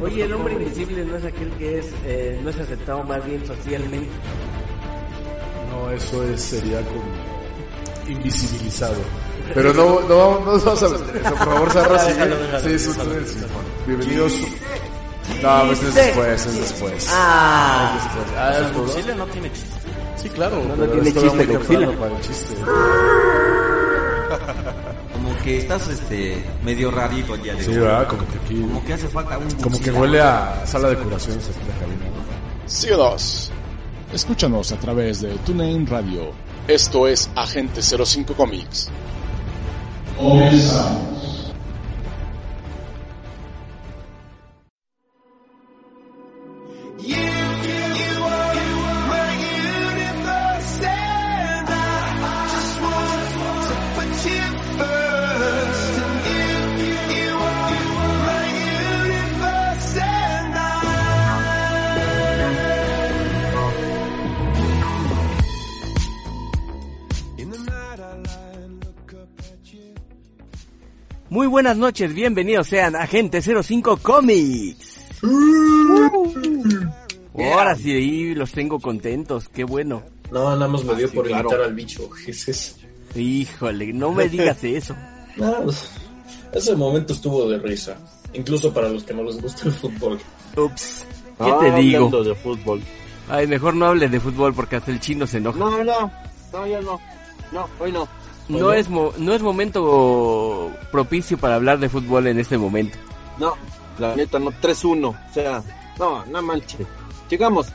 Oye, el hombre invisible no es aquel que es, eh, no es aceptado más bien socialmente. No, eso es, sería como invisibilizado. Pero no, no, no nos vamos a meter eso, por favor, Sarra, Sí, es un déjalo. sí, bueno. Bienvenidos. No, pues es después, es después. Ah, Es después. Ah. Godzilla no tiene chiste. Sí, claro. No, no tiene chiste, Godzilla. para el chiste. Que estás este medio rarito el día de Sí, hoy. ¿verdad? Como que aquí, Como que hace falta un como que huele a sala de curaciones aquí la cabina, ¿no? Síguenos. Escúchanos a través de TuneIn Radio. Esto es Agente 05 Comics. Comenzamos. Buenas noches, bienvenidos sean a Agente 05 Comics. Ahora sí, los tengo contentos, qué bueno. No, nada más me dio por claro. imitar al bicho. Es. Híjole, no me digas eso. No, pues, ese momento estuvo de risa. Incluso para los que no les gusta el fútbol. Ups, ¿qué Ah, te digo? hablando de fútbol. Ay, mejor no hables de fútbol porque hasta el chino se enoja. No, no, no, ya no. No, hoy no. No es, mo- no es momento propicio para hablar de fútbol en este momento. No, la neta, no. 3-1. O sea, no, no manches. Sigamos,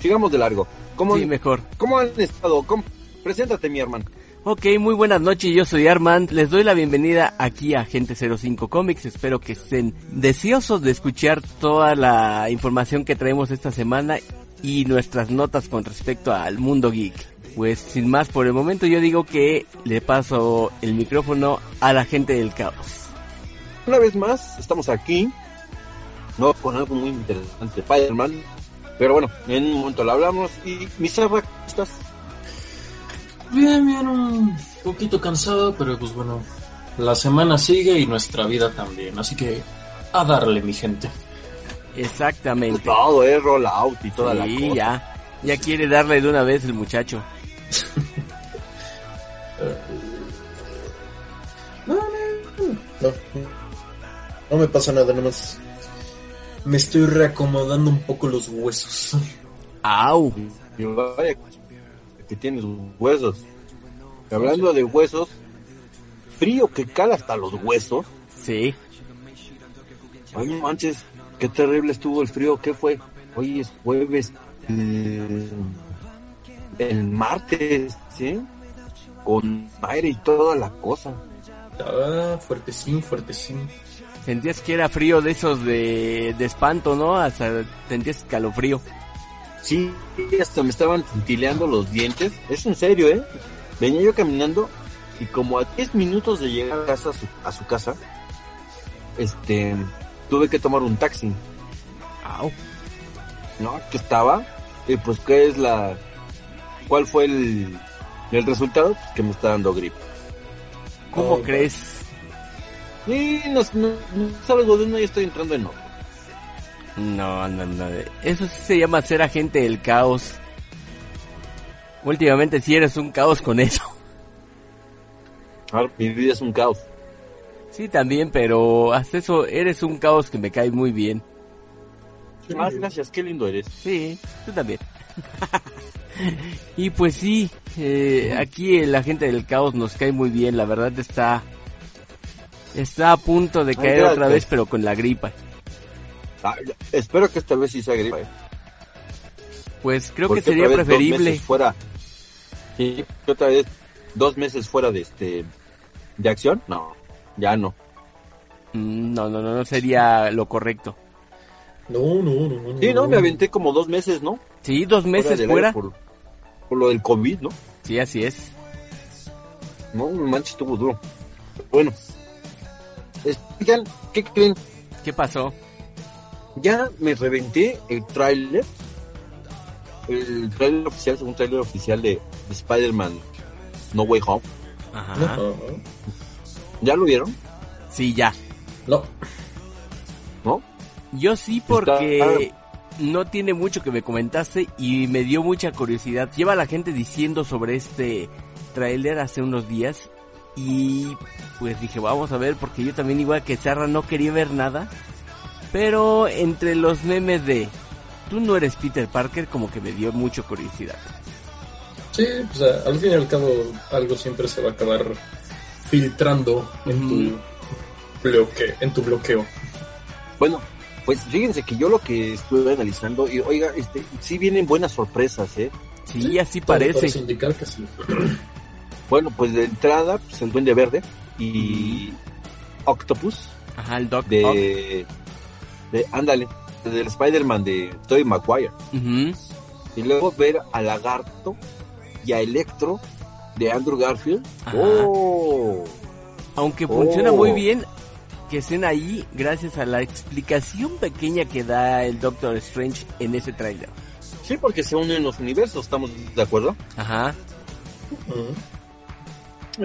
sigamos de largo. ¿Cómo, Sí, mejor. ¿cómo han estado? ¿Cómo? Preséntate, mi hermano. Ok, muy buenas noches, yo soy Armand, les doy la bienvenida aquí a Agente 05 Comics, espero que estén deseosos de escuchar toda la información que traemos esta semana y nuestras notas con respecto al mundo geek. Pues sin más por el momento yo digo que le paso el micrófono a la gente del caos. Una vez más, estamos aquí. No, con algo muy interesante, Spider-Man. Pero bueno, en un momento lo hablamos. Y, mi Sarra, ¿cómo estás? Bien, bien, un poquito cansado, pero pues bueno. La semana sigue y nuestra vida también. Así que a darle, mi gente. Exactamente. Todo, eh, roll out y toda la Sí, cosa. ya. Ya quiere darle de una vez el muchacho. No, no me pasa nada, nada más. Me estoy reacomodando un poco los huesos. Au. Y vaya que tienes huesos. Y hablando de huesos, frío que cala hasta los huesos. Sí. Ay, no manches, qué terrible estuvo el frío. ¿Qué fue? Hoy es jueves. eh, el martes, ¿sí? Con aire y toda la cosa. Ah, fuertecín, fuertecín. Sentías que era frío de esos de, de espanto, ¿no? Hasta sentías calofrío. Sí, hasta me estaban tintileando los dientes. Es en serio, ¿eh? Venía yo caminando y como a 10 minutos de llegar a, casa, a, su, a su casa, este, tuve que tomar un taxi. Au. ¿no? Que estaba, y pues, ¿qué es la, cuál fue el, el resultado? Pues que me está dando gripe. ¿Cómo Oh, crees? Y no, no, no salgo de uno y estoy entrando en otro. No, no, no. Eso sí se llama ser agente del caos. Últimamente sí eres un caos con eso. Ahora, mi vida es un caos. Sí, también, pero hasta eso eres un caos que me cae muy bien. Ah, gracias, qué lindo eres. Sí, tú también. y pues sí, eh, aquí el agente del caos nos cae muy bien. La verdad está... Está a punto de caer otra vez, pero con la gripa. Ah, espero que esta vez sí sea gripe. Pues creo Porque que sería otra vez dos preferible. meses fuera. Sí, que otra vez dos meses fuera de este de acción. No, ya no. Mm, No, no, no, no sería lo correcto. No, no, no, no. Sí, no, me aventé como dos meses, ¿no? Sí, dos meses fuera. aire Por, por lo del COVID, ¿no? Sí, así es. No, manches, estuvo duro. Bueno. Oigan, ¿qué creen? ¿Qué pasó? Ya me reventé el tráiler. El tráiler oficial, un tráiler oficial de, de Spider-Man No Way Home. Ajá. No, ¿Ya lo vieron? Sí, ya. no. ¿No? Yo sí porque no tiene mucho que me comentaste y me dio mucha curiosidad. Lleva la gente diciendo sobre este tráiler hace unos días y pues dije vamos a ver porque yo también igual que Sarra no quería ver nada. Pero entre los memes de tú no eres Peter Parker como que me dio mucha curiosidad. Sí, pues al fin y al cabo algo siempre se va a acabar filtrando en tu bloque, en tu bloqueo. Bueno, pues fíjense que yo lo que estuve analizando, y oiga, este, sí vienen buenas sorpresas, ¿eh? Sí, así parece. indicar que sí. Bueno, pues de entrada, pues el Duende Verde y Octopus Ajá, el Doc de, de ándale, del Spider-Man de Tobey Maguire. Y luego ver a Lagarto y a Electro de Andrew Garfield. Ajá. ¡Oh! Aunque funciona Oh. muy bien que estén ahí gracias a la explicación pequeña que da el Doctor Strange en ese tráiler. Sí, porque se unen los universos, ¿estamos de acuerdo? Ajá. Ujú.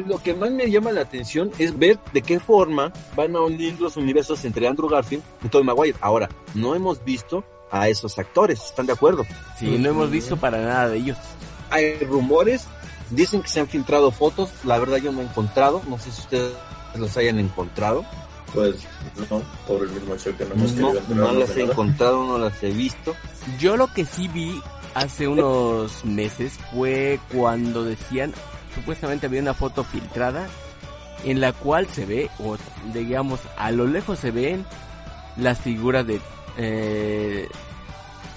Lo que más me llama la atención es ver de qué forma van a unir los universos entre Andrew Garfield y Tobey Maguire. Ahora, no hemos visto a esos actores, ¿están de acuerdo? Sí, no hemos visto para nada de ellos. Hay rumores, dicen que se han filtrado fotos, la verdad yo no he encontrado, no sé si ustedes los hayan encontrado. Pues no, por el mismo hecho que no hemos No, querido no las he encontrado, no las he visto. Yo lo que sí vi hace unos meses fue cuando decían, supuestamente había una foto filtrada en la cual se ve, o digamos, a lo lejos se ven las figuras de eh,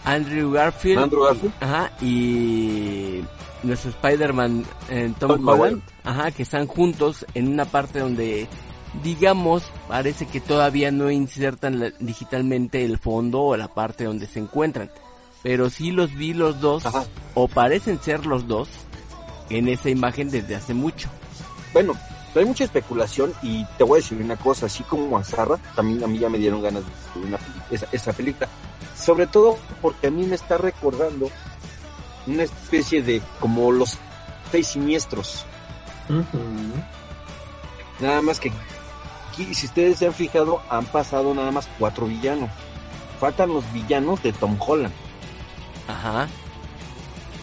Andrew Garfield, Andrew Garfield. y- ajá, y nuestro Spider-Man eh, Tom Tom Holland, ajá, que están juntos en una parte donde digamos, parece que todavía no insertan la- digitalmente el fondo o la parte donde se encuentran. Pero sí los vi los dos, Ajá. o parecen ser los dos, en esa imagen desde hace mucho. Bueno, hay mucha especulación y te voy a decir una cosa, así como a Zarra, también a mí ya me dieron ganas de ver una, esa, esa película. Sobre todo porque a mí me está recordando una especie de como los seis siniestros. Nada más que aquí, si ustedes se han fijado, han pasado nada más cuatro villanos. Faltan los villanos de Tom Holland. Ajá.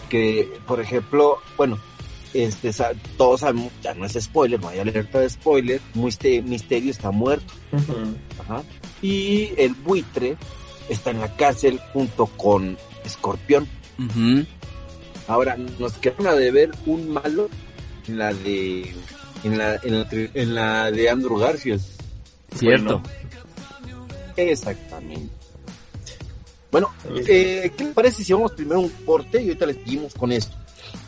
que por ejemplo, bueno, este todos sabemos, ya no es spoiler, no hay alerta de spoiler, Mister- Misterio está muerto, ajá, y el buitre está en la cárcel junto con Escorpión. Ujú. Ahora nos quedaron a deber un malo la de en la, en la, tri- en la de Andrew Garfield. Cierto. Bueno. Exactamente. Bueno, eh, ¿qué les parece si vamos primero a un corte y ahorita les seguimos con esto?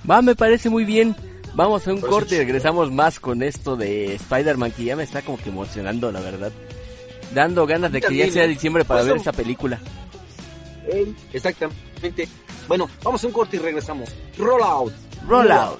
Va, me parece muy bien. Vamos a un corte y regresamos más con esto de Spider-Man que ya me está como que emocionando, la verdad. Dando ganas de que ya sea diciembre para Pues ver esa película. Exactamente. Bueno, vamos a un corte y regresamos. Roll out. Roll out.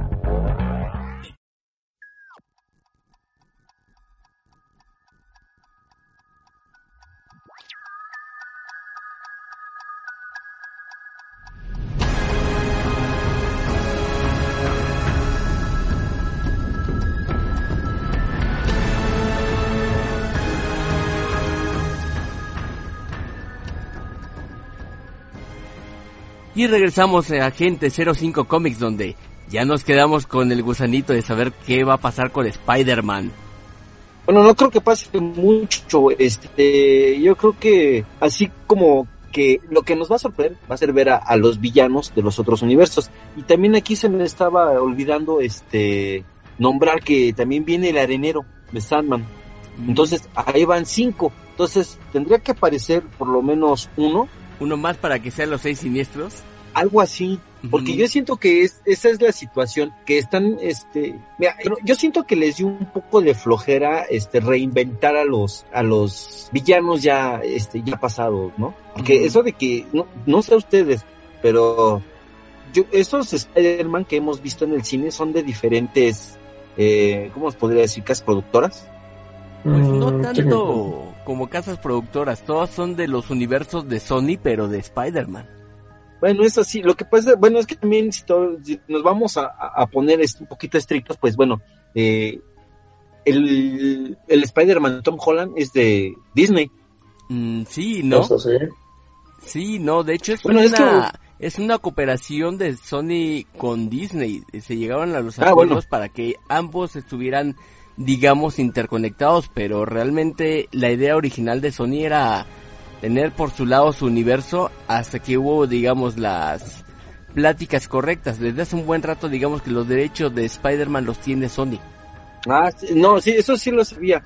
Y regresamos a Agente 05 Comics donde ya nos quedamos con el gusanito de saber qué va a pasar con Spider-Man. Bueno, no creo que pase mucho. Este, yo creo que así como que lo que nos va a sorprender va a ser ver a, a los villanos de los otros universos. Y también aquí se me estaba olvidando este nombrar que también viene el arenero de Sandman. Entonces, ahí van cinco. Entonces, tendría que aparecer por lo menos uno, Uno más para que sean los seis siniestros. Algo así. Porque yo siento que es, esa es la situación, que están, este, mira, pero yo siento que les dio un poco de flojera, este, reinventar a los, a los villanos ya, este, ya pasados, ¿no? Porque eso de que, no, no sé ustedes, pero yo, esos Spider-Man que hemos visto en el cine son de diferentes, eh, ¿cómo os podría decir? Casas productoras. Pues no Mm, tanto como casas productoras, todos son de los universos de Sony, pero de Spider-Man. Bueno, es así. Lo que pasa, bueno, es que también si, to- si nos vamos a, a- poner un poquito estrictos, pues bueno, eh, el, el Spider-Man de Tom Holland es de Disney. Mm, sí, ¿no? Eso sí. Sí, no, de hecho es Bueno, es una es una cooperación de Sony con Disney. Se llegaron a los Ah, acuerdos bueno. para que ambos estuvieran, digamos, interconectados, pero realmente la idea original de Sony era tener por su lado su universo hasta que hubo, digamos, las pláticas correctas. Desde hace un buen rato, digamos que los derechos de Spider-Man los tiene Sony. Ah, sí, no, sí, eso sí lo sabía.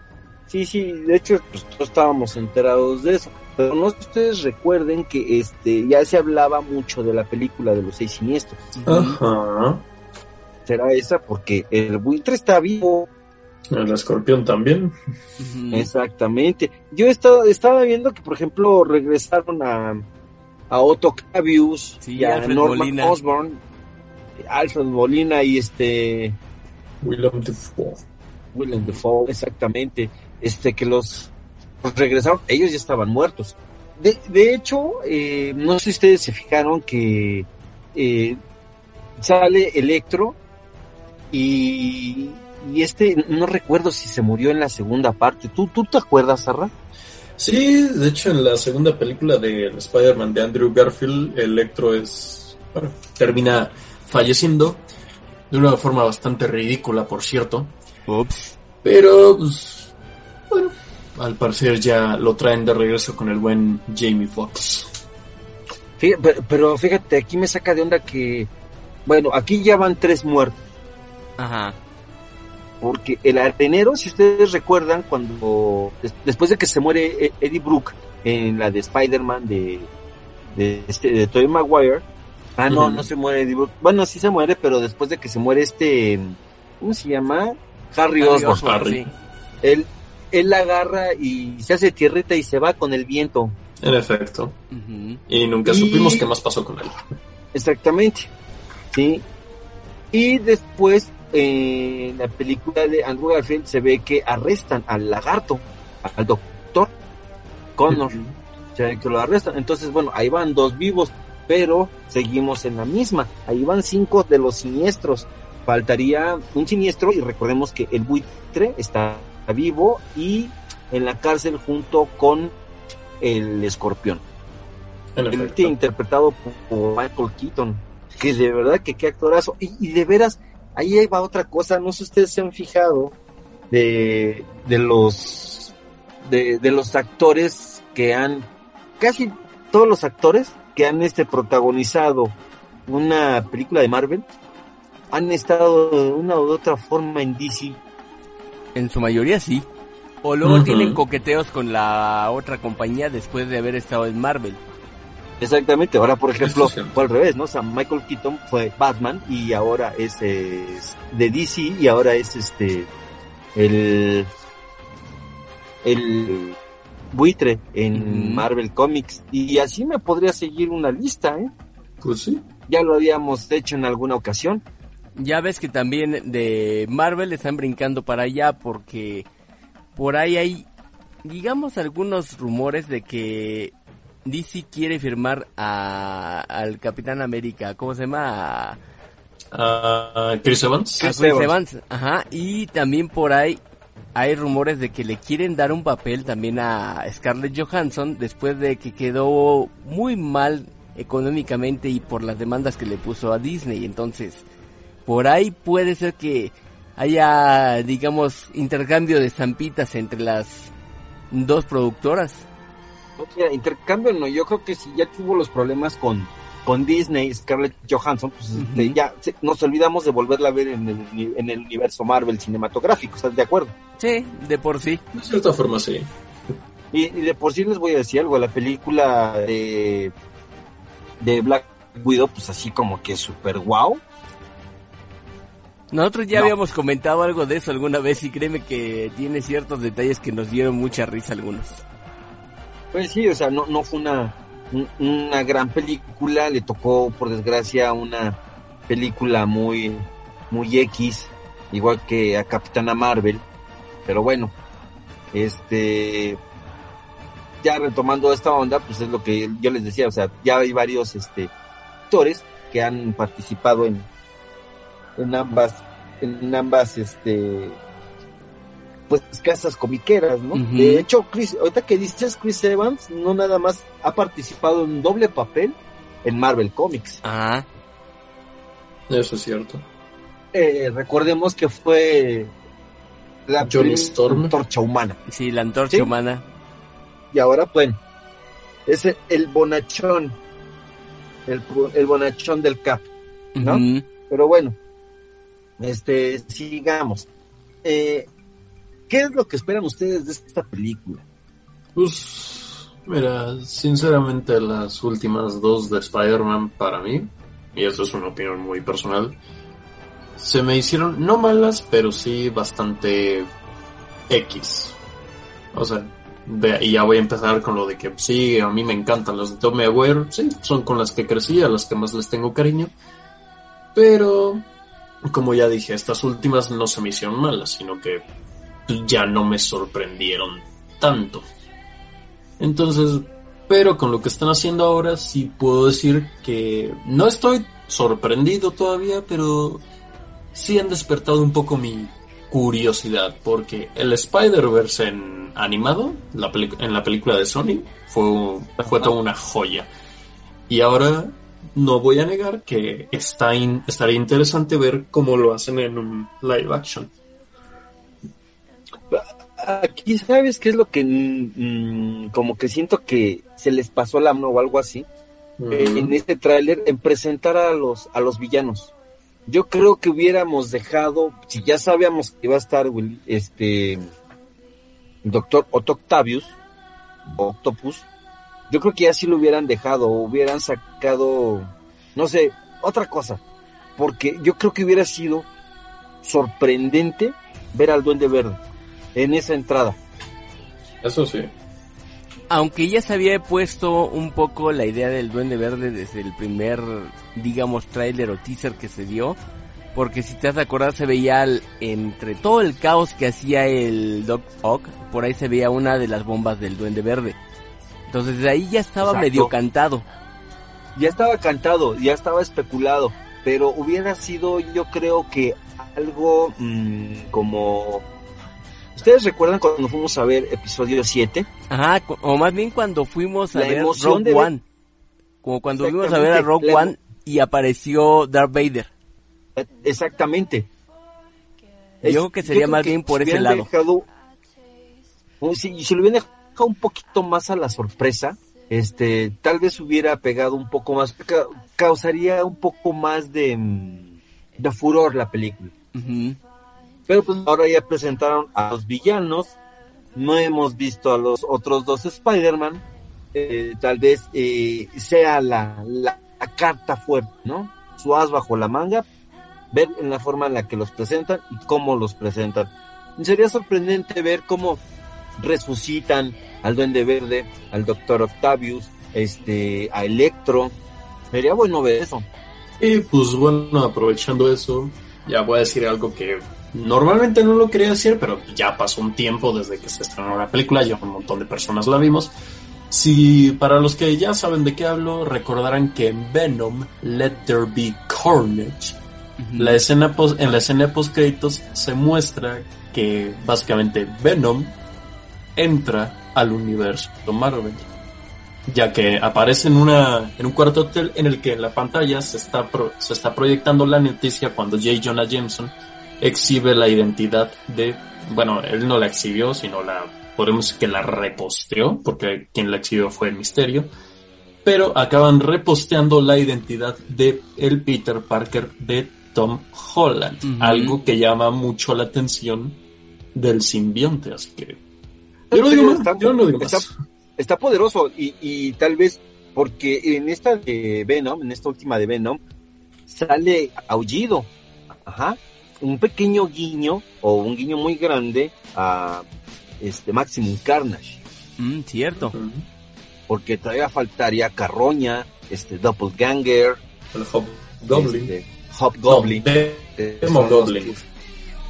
Sí, sí, de hecho, pues todos estábamos enterados de eso. Pero no sé si ustedes recuerden que este ya se hablaba mucho de la película de los seis siniestros. Ajá. Será esa porque el buitre está vivo. El escorpión también. Exactamente. Yo estaba, estaba viendo que, por ejemplo, regresaron a, a Otto Octavius Sí, y a Alfred Norman Molina. Osborn, Alfred Molina y este Willem Dafoe. Willem Dafoe, exactamente, este que los pues, regresaron, ellos ya estaban muertos. De, de hecho, eh, no sé si ustedes se fijaron que eh, sale Electro y, y este, no recuerdo si se murió en la segunda parte. ¿Tú, tú te acuerdas, Sarra? Sí, de hecho en la segunda película de Spider-Man de Andrew Garfield, Electro es, bueno, termina falleciendo de una forma bastante ridícula, por cierto. Ups. Pero, pues, bueno, al parecer ya lo traen de regreso con el buen Jamie Foxx. Pero, pero fíjate, aquí me saca de onda que, bueno, aquí ya van tres muertos. Ajá. Porque el arenero, si ustedes recuerdan, cuando des- después de que se muere E- Eddie Brooke en la de Spider-Man de, de, este, de Tobey Maguire, ah, no, no se muere Eddie Brooke. Bueno, sí se muere, pero después de que se muere este, ¿cómo se llama? Harry Osborn. Harry. sí. Él, él la agarra y se hace tierrita y se va con el viento. En efecto. Y nunca Y- supimos qué más pasó con él. Exactamente. Sí. Y después, en la película de Andrew Garfield se ve que arrestan al lagarto, al doctor Connor. O sea, que lo arrestan. Entonces, bueno, ahí van dos vivos, pero seguimos en la misma. Ahí van cinco de los siniestros. Faltaría un siniestro y recordemos que el buitre está vivo y en la cárcel junto con el escorpión. En El interpretado por, por Michael Keaton, que de verdad que qué actorazo. Y, y de veras, ahí va otra cosa, no sé si ustedes se han fijado de, de los de, de los actores que han, casi todos los actores que han este protagonizado una película de Marvel, han estado de una u otra forma en DC. En su mayoría sí. O luego tienen coqueteos con la otra compañía después de haber estado en Marvel. Exactamente, ahora por ejemplo fue al revés, ¿no? O sea, Michael Keaton fue Batman y ahora es, es de DC y ahora es este el el buitre en. Marvel Comics y así me podría seguir una lista, ¿eh? Pues sí. Ya lo habíamos hecho en alguna ocasión. Ya ves que también de Marvel están brincando para allá porque por ahí hay, digamos, algunos rumores de que DC quiere firmar a, al Capitán América, ¿cómo se llama? A, Chris Evans. a Chris Chris Evans. Evans. Ajá, y también por ahí hay rumores de que le quieren dar un papel también a Scarlett Johansson después de que quedó muy mal económicamente y por las demandas que le puso a Disney. Entonces, por ahí puede ser que haya, digamos, intercambio de estampitas entre las dos productoras. Intercambio no, yo creo que si ya tuvo los problemas con con Disney, Scarlett Johansson, pues este, ya se- nos olvidamos de volverla a ver en el, en el universo Marvel cinematográfico, ¿estás de acuerdo? Sí, de por sí. De cierta forma, sí. Y, y de por sí les voy a decir algo, la película de, de Black Widow, pues así como que super wow. Nosotros ya No. habíamos comentado algo de eso alguna vez y créeme que tiene ciertos detalles que nos dieron mucha risa algunos. Pues sí, o sea, no, no fue una, un- una gran película, le tocó por desgracia una película muy, muy X, igual que a Capitana Marvel, pero bueno, este, ya retomando esta onda, pues es lo que yo les decía, o sea, ya hay varios, este, actores que han participado en, en ambas, en ambas, este, pues casas comiqueras, ¿no? De hecho, Chris, ahorita que dices Chris Evans, no nada más ha participado en doble papel en Marvel Comics. Ah, Eso es cierto. Eh, recordemos que fue la Johnny Storm. antorcha humana. sí, la antorcha Sí. humana. Y ahora, bueno, es el, el bonachón, el, el bonachón del Cap. ¿No? Pero bueno, este, sigamos. Eh, ¿Qué es lo que esperan ustedes de esta película? Pues, mira, sinceramente las últimas dos de Spider-Man para mí, y eso es una opinión muy personal, se me hicieron no malas, pero sí bastante X. O sea, ve- y ya voy a empezar con lo de que sí, a mí me encantan las de Tom Maguire, sí, son con las que crecí, a las que más les tengo cariño, pero como ya dije, estas últimas no se me hicieron malas, sino que ya no me sorprendieron tanto. Entonces, pero con lo que están haciendo ahora sí puedo decir que no estoy sorprendido todavía, pero sí han despertado un poco mi curiosidad, porque el Spider-Verse en animado, en la película de Sony, fue, fue toda una joya. Y ahora no voy a negar que estaría interesante ver cómo lo hacen en un live action. Aquí, ¿sabes qué es lo que mm, como que siento que se les pasó la mano o algo así? eh, en este tráiler en presentar a los a los villanos. Yo creo que hubiéramos dejado, si ya sabíamos que iba a estar Will- este Doctor Otto Octavius o Octopus, yo creo que ya sí lo hubieran dejado o hubieran sacado, no sé, otra cosa, porque yo creo que hubiera sido sorprendente ver al Duende Verde en esa entrada. Eso sí. Aunque ya se había puesto un poco la idea del Duende Verde desde el primer, digamos, tráiler o teaser que se dio, porque si te has de acordar se veía el- entre todo el caos que hacía el Doc Ock, por ahí se veía una de las bombas del Duende Verde. Entonces de ahí ya estaba Exacto. medio cantado. ya estaba cantado, ya estaba especulado, pero hubiera sido yo creo que algo mm, como... ¿Ustedes recuerdan cuando fuimos a ver episodio 7? Ajá, o más bien cuando fuimos a La ver Rogue de One. Como cuando fuimos a ver a la One y apareció Darth Vader. Exactamente. Yo creo que sería más bien por si ese lado. dejado- si, si lo hubieran dejado un poquito más a la sorpresa, este, tal vez hubiera pegado un poco más, ca- causaría un poco más de, mm, de furor la película. Pero pues ahora ya presentaron a los villanos, no hemos visto a los otros dos Spider-Man, eh, tal vez eh, sea la, la, la carta fuerte, ¿no? Su as bajo la manga, ver en la forma en la que los presentan y cómo los presentan. Sería sorprendente ver cómo resucitan al Duende Verde, al Doctor Octavius, este, a Electro. Sería bueno ver eso. Y pues bueno, aprovechando eso, ya voy a decir algo que normalmente no lo quería decir, pero ya pasó un tiempo desde que se estrenó la película, ya un montón de personas la vimos. Si para los que ya saben de qué hablo, recordarán que en Venom, Let There Be Carnage, la escena pos- en la escena post créditos se muestra que básicamente Venom entra al universo de Marvel ya que aparece en una en un cuarto hotel en el que en la pantalla se está pro- se está proyectando la noticia cuando J. Jonah Jameson exhibe la identidad de bueno él no la exhibió sino la podemos decir que la reposteó porque quien la exhibió fue el misterio pero acaban reposteando la identidad de el Peter Parker de Tom Holland, algo que llama mucho la atención del simbionte, así que yo no digo más, Está- yo no digo más. está- está poderoso y, y tal vez porque en esta de Venom, en esta última de Venom, sale aullido. Ajá. Un pequeño guiño o un guiño muy grande a este Maximum Carnage. Mm, cierto. Porque todavía faltaría Carroña, este Doppelganger, El Hobgoblin. este, Hobgoblin. No, de- eh, Demogoblin. los que-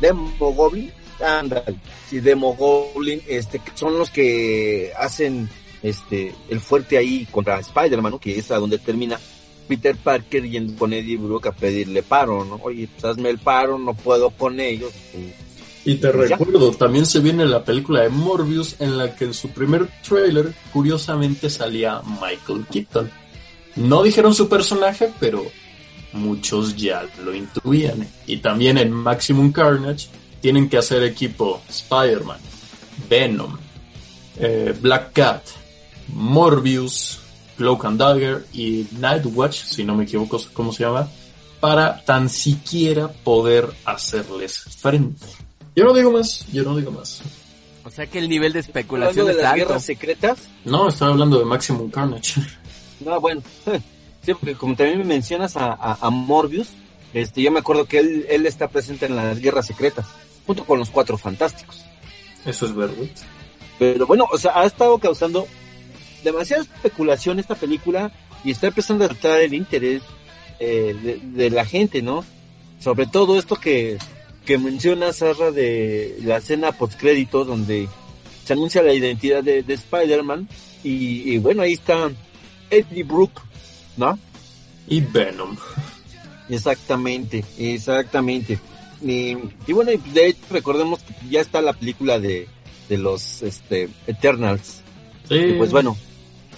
Demogoblin, ándale. Sí, Demogoblin, este, que son los que hacen este el fuerte ahí contra Spider-Man, ¿no? Que es a donde termina Peter Parker yendo con Eddie Brock a pedirle paro, ¿no? Oye, pues hazme el paro, no puedo con ellos. Y te Pues ya. recuerdo, también se viene la película de Morbius en la que en su primer trailer, curiosamente, salía Michael Keaton. No dijeron su personaje, pero muchos ya lo intuían. Y también en Maximum Carnage tienen que hacer equipo Spider-Man, Venom, eh, Black Cat, Morbius, Cloak and Dagger y Nightwatch, si no me equivoco cómo se llama, para tan siquiera poder hacerles frente. Yo no digo más, yo no digo más. O sea que el nivel de especulación de es las alto. guerras secretas, No, estaba hablando de Maximum Carnage. No, bueno, sí, porque como también me mencionas a, a, a Morbius, este, yo me acuerdo que él, él está presente en las guerras secretas, junto con los cuatro fantásticos. Eso es verdad. Pero bueno, o sea, ha estado causando demasiada especulación esta película y está empezando a tratar el interés eh, de, de la gente, ¿no? Sobre todo esto que, que menciona Sarra de la escena postcrédito donde se anuncia la identidad de, de Spider-Man y, y bueno, ahí está Eddie Brooke, ¿no? Y Venom. Exactamente, exactamente. Y, y bueno, de hecho recordemos que ya está la película de, de los este, Eternals. Sí. Y pues bueno,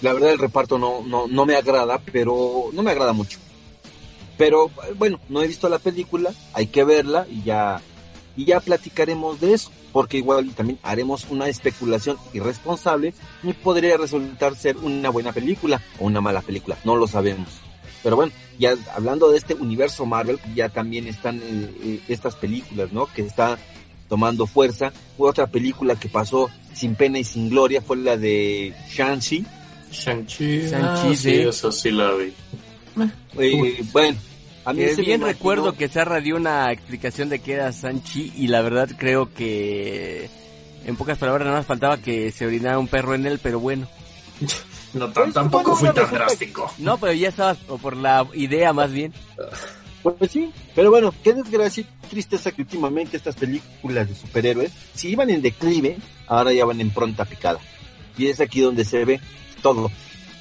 la verdad el reparto no, no, no me agrada, pero no me agrada mucho. Pero bueno, no he visto la película, hay que verla y ya, y ya platicaremos de eso, porque igual también haremos una especulación irresponsable y podría resultar ser una buena película o una mala película, no lo sabemos. Pero bueno, ya hablando de este universo Marvel, ya también están eh, eh, estas películas, ¿no? Que está tomando fuerza. Fue otra película que pasó sin pena y sin gloria, fue la de Shang-Chi. Shang-Chi. Shang-Chi, ah, sí, sí. esa sí la vi. Eh, bueno, a mí Que se me bien recuerdo que Sarra dio una explicación de qué era Sanchi y la verdad creo que en pocas palabras nada más faltaba que se orinara un perro en él, pero bueno. No, Pues, tampoco fui tan drástico. No, pero ya estaba o por la idea más bien. Pues sí, pero bueno, qué desgracia y tristeza que últimamente estas películas de superhéroes, si iban en declive, ahora ya van en pronta picada. Y es aquí donde se ve todo.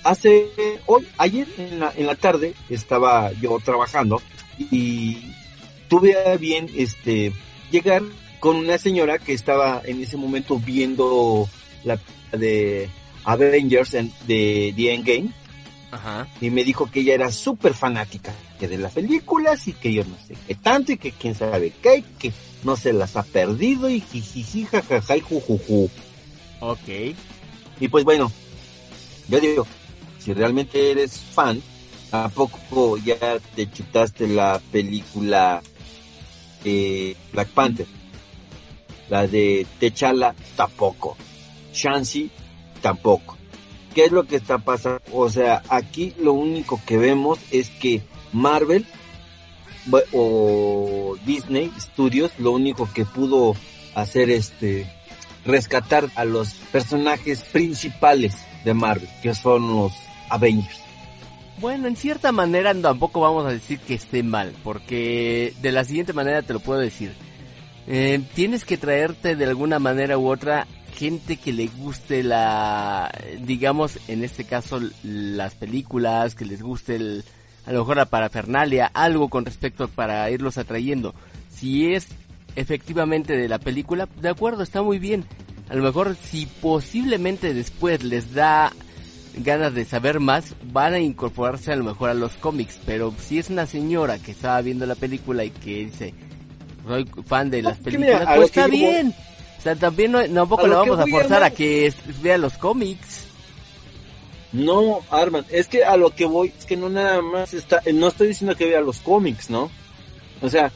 Hace, hoy, ayer en la, en la tarde, estaba yo trabajando y tuve a bien, este, llegar con una señora que estaba en ese momento viendo la de Avengers en- de The Endgame Ajá. y me dijo que ella era súper fanática que de las películas y que yo no sé qué tanto y que quién sabe qué, que no se las ha perdido y jijiji, jajaja y jujuju. Ok. Y pues bueno, yo digo, si realmente eres fan, tampoco ya te chutaste la película de Black Panther. La de T'Challa tampoco. Shansi tampoco. ¿Qué es lo que está pasando? O sea, aquí lo único que vemos es que Marvel o Disney Studios lo único que pudo hacer este rescatar a los personajes principales de Marvel, que son los Avengers. Bueno, en cierta manera tampoco vamos a decir que esté mal, porque de la siguiente manera te lo puedo decir. Eh, tienes que traerte de alguna manera u otra gente que le guste la, digamos, en este caso las películas, que les guste el, a lo mejor la parafernalia, algo con respecto para irlos atrayendo. Si es efectivamente de la película, de acuerdo, está muy bien. A lo mejor si posiblemente después les da ganas de saber más, van a incorporarse a lo mejor a los cómics, pero si es una señora que estaba viendo la película y que dice, soy fan de las películas, mira, pues lo que está bien. O sea, también no, tampoco a la lo vamos a forzar a que vea los cómics. No, Arman, es que a lo que voy, es que no nada más está, no estoy diciendo que vea los cómics, ¿no? O sea,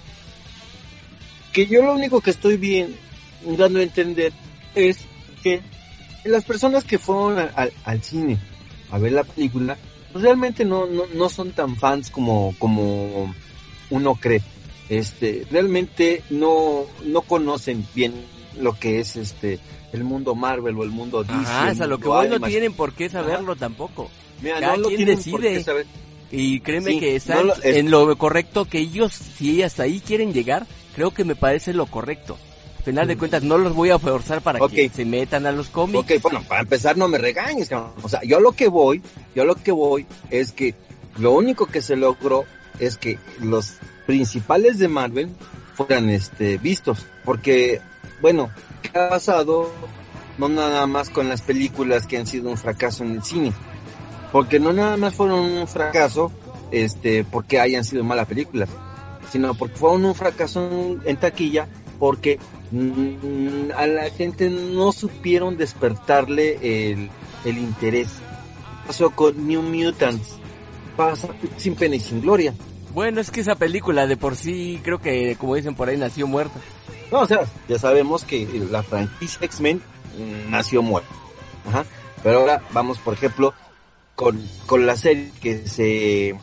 que yo lo único que estoy bien dando a entender es que las personas que fueron a- al- al cine a ver la película, pues realmente no, no, no son tan fans como, como uno cree. Este, realmente no, no conocen bien lo que es este, el mundo Marvel o el mundo DC. Ajá, el es a lo que voy, no tienen por qué saberlo tampoco. Mira, cada no lo quien decide. por qué saber. Y créeme Sí, que no están lo- es- en lo correcto que ellos, si hasta ahí quieren llegar, creo que me parece lo correcto. Al final de cuentas, no los voy a forzar para que se metan a los cómics. Ok, bueno, para empezar no me regañes, cabrón. O sea, yo lo que voy, yo lo que voy es que lo único que se logró es que los principales de Marvel fueran este vistos, porque bueno, ¿qué ha pasado? No nada más con las películas que han sido un fracaso en el cine, porque no nada más fueron un fracaso, este, porque hayan sido malas películas, sino porque fueron un fracaso en, taquilla, porque mm, a la gente no supieron despertarle el, el interés. Pasó con New Mutants, pasa sin pena y sin gloria. Bueno, es que esa película de por sí, creo que, como dicen por ahí, nació muerta. No, o sea, ya sabemos que la franquicia X-Men mm, nació muerta. Ajá. Pero ahora vamos, por ejemplo, con, con la serie que se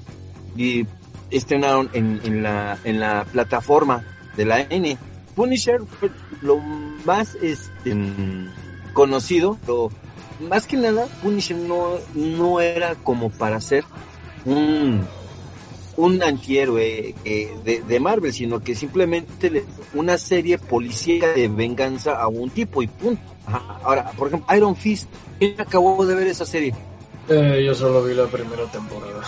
y estrenaron en, en, la, en la plataforma de la N. Punisher fue lo más este, conocido, pero más que nada, Punisher no, no era como para ser un, un antihéroe eh, de, de Marvel, sino que simplemente le- una serie policíaca de venganza a un tipo y punto. Ajá. Ahora, por ejemplo, Iron Fist, ¿quién acabó de ver esa serie? Eh, yo solo vi la primera temporada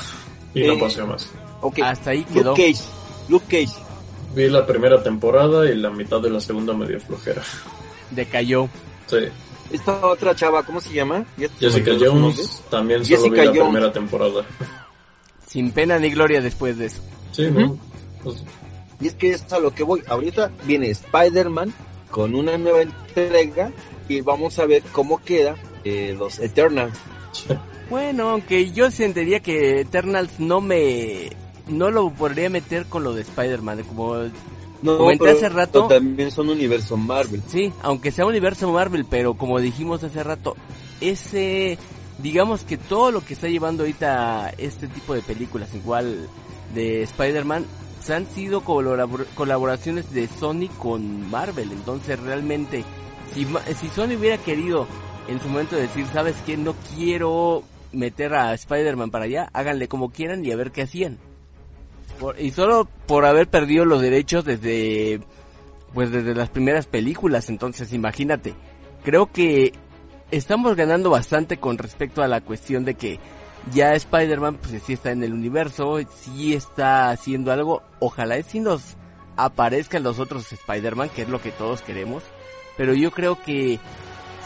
y no Eh, pasé más. Ok, Hasta ahí quedó. Luke Cage, Luke Cage, Vi la primera temporada y la mitad de la segunda medio flojera. Decayó. Sí. esta otra chava, ¿cómo se llama? ¿Ya te Jessica? Jones también solo Jessica vi la Jones. primera temporada. Sin pena ni gloria después de eso. Sí, ¿no? Pues, Y es que es a lo que voy. Ahorita viene Spider-Man con una nueva entrega y vamos a ver cómo queda eh, los Eternals. Bueno, aunque yo sentiría que Eternals no me... No lo podría meter con lo de Spider-Man, como... No, Comenté pero hace rato- También son universo Marvel. Sí, aunque sea universo Marvel, pero como dijimos hace rato, ese... Digamos que todo lo que está llevando ahorita este tipo de películas, igual de Spider-Man, se han sido colabor- colaboraciones de Sony con Marvel. Entonces realmente, si, si Sony hubiera querido en su momento decir, ¿sabes qué? No quiero meter a Spider-Man para allá, háganle como quieran y a ver qué hacían. Y solo por haber perdido los derechos desde pues desde las primeras películas, entonces imagínate. Creo que estamos ganando bastante con respecto a la cuestión de que ya Spider-Man pues sí está en el universo, sí está haciendo algo, ojalá sí nos aparezcan los otros Spider-Man, que es lo que todos queremos, pero yo creo que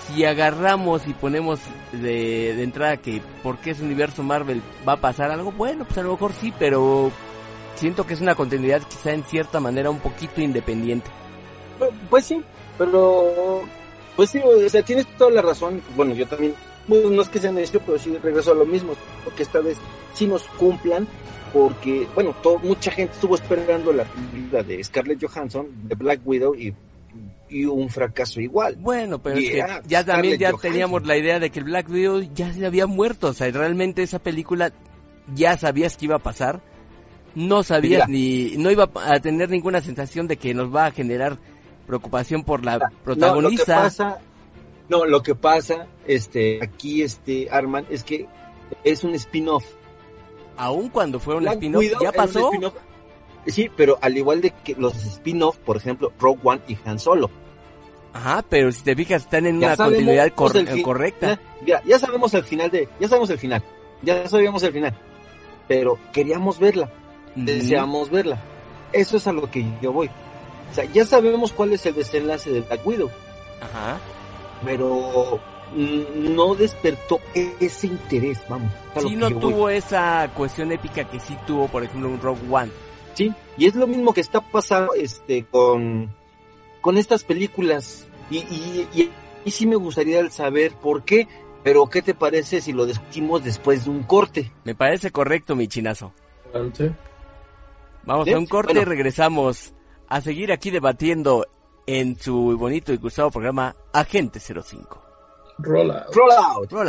si agarramos y ponemos de, de entrada que porque es universo Marvel va a pasar algo, bueno, pues a lo mejor sí, pero siento que es una continuidad quizá en cierta manera un poquito independiente. Pu- Pues sí, pero pues sí, o sea, tienes toda la razón. Bueno, yo también, bueno, no es que sea necio, pero sí regreso a lo mismo, porque esta vez sí nos cumplan, porque, bueno, todo, mucha gente estuvo esperando la película de Scarlett Johansson, de Black Widow, y, y un fracaso igual. Bueno, pero es que ya también Scarlett ya Johansson. teníamos la idea de que el Black Widow ya se había muerto, o sea, realmente esa película ya sabías que iba a pasar, no sabías ni, no iba a tener ninguna sensación de que nos va a generar preocupación por la No, lo que protagonista. pasa, no, lo que pasa, este, aquí, este, Arman, es que es un spin-off. Aún cuando fue un spin-off, ya pasó. Sí, pero al igual de que los spin-off, por ejemplo, Rogue One y Han Solo. Ajá, pero si te fijas, están en Ya una sabemos continuidad cor- correcta. Ya, ya sabemos el final de, ya sabemos el final, ya sabíamos el final, pero queríamos verla, Deseamos verla. Eso es a lo que yo voy. O sea, ya sabemos cuál es el desenlace de Black Widow, Ajá. pero no despertó ese interés, vamos. Sí no voy. tuvo esa cuestión épica que sí tuvo, por ejemplo, un Rogue One. Sí, y es lo mismo que está pasando este con, con estas películas. Y, y, y, y sí me gustaría saber por qué Pero ¿qué te parece si lo discutimos después de un corte? Me parece correcto, mi chinazo. Adelante. Vamos ¿Sí? a un corte y regresamos a seguir aquí debatiendo en su bonito y gustado programa Agente 05. Roll out. Roll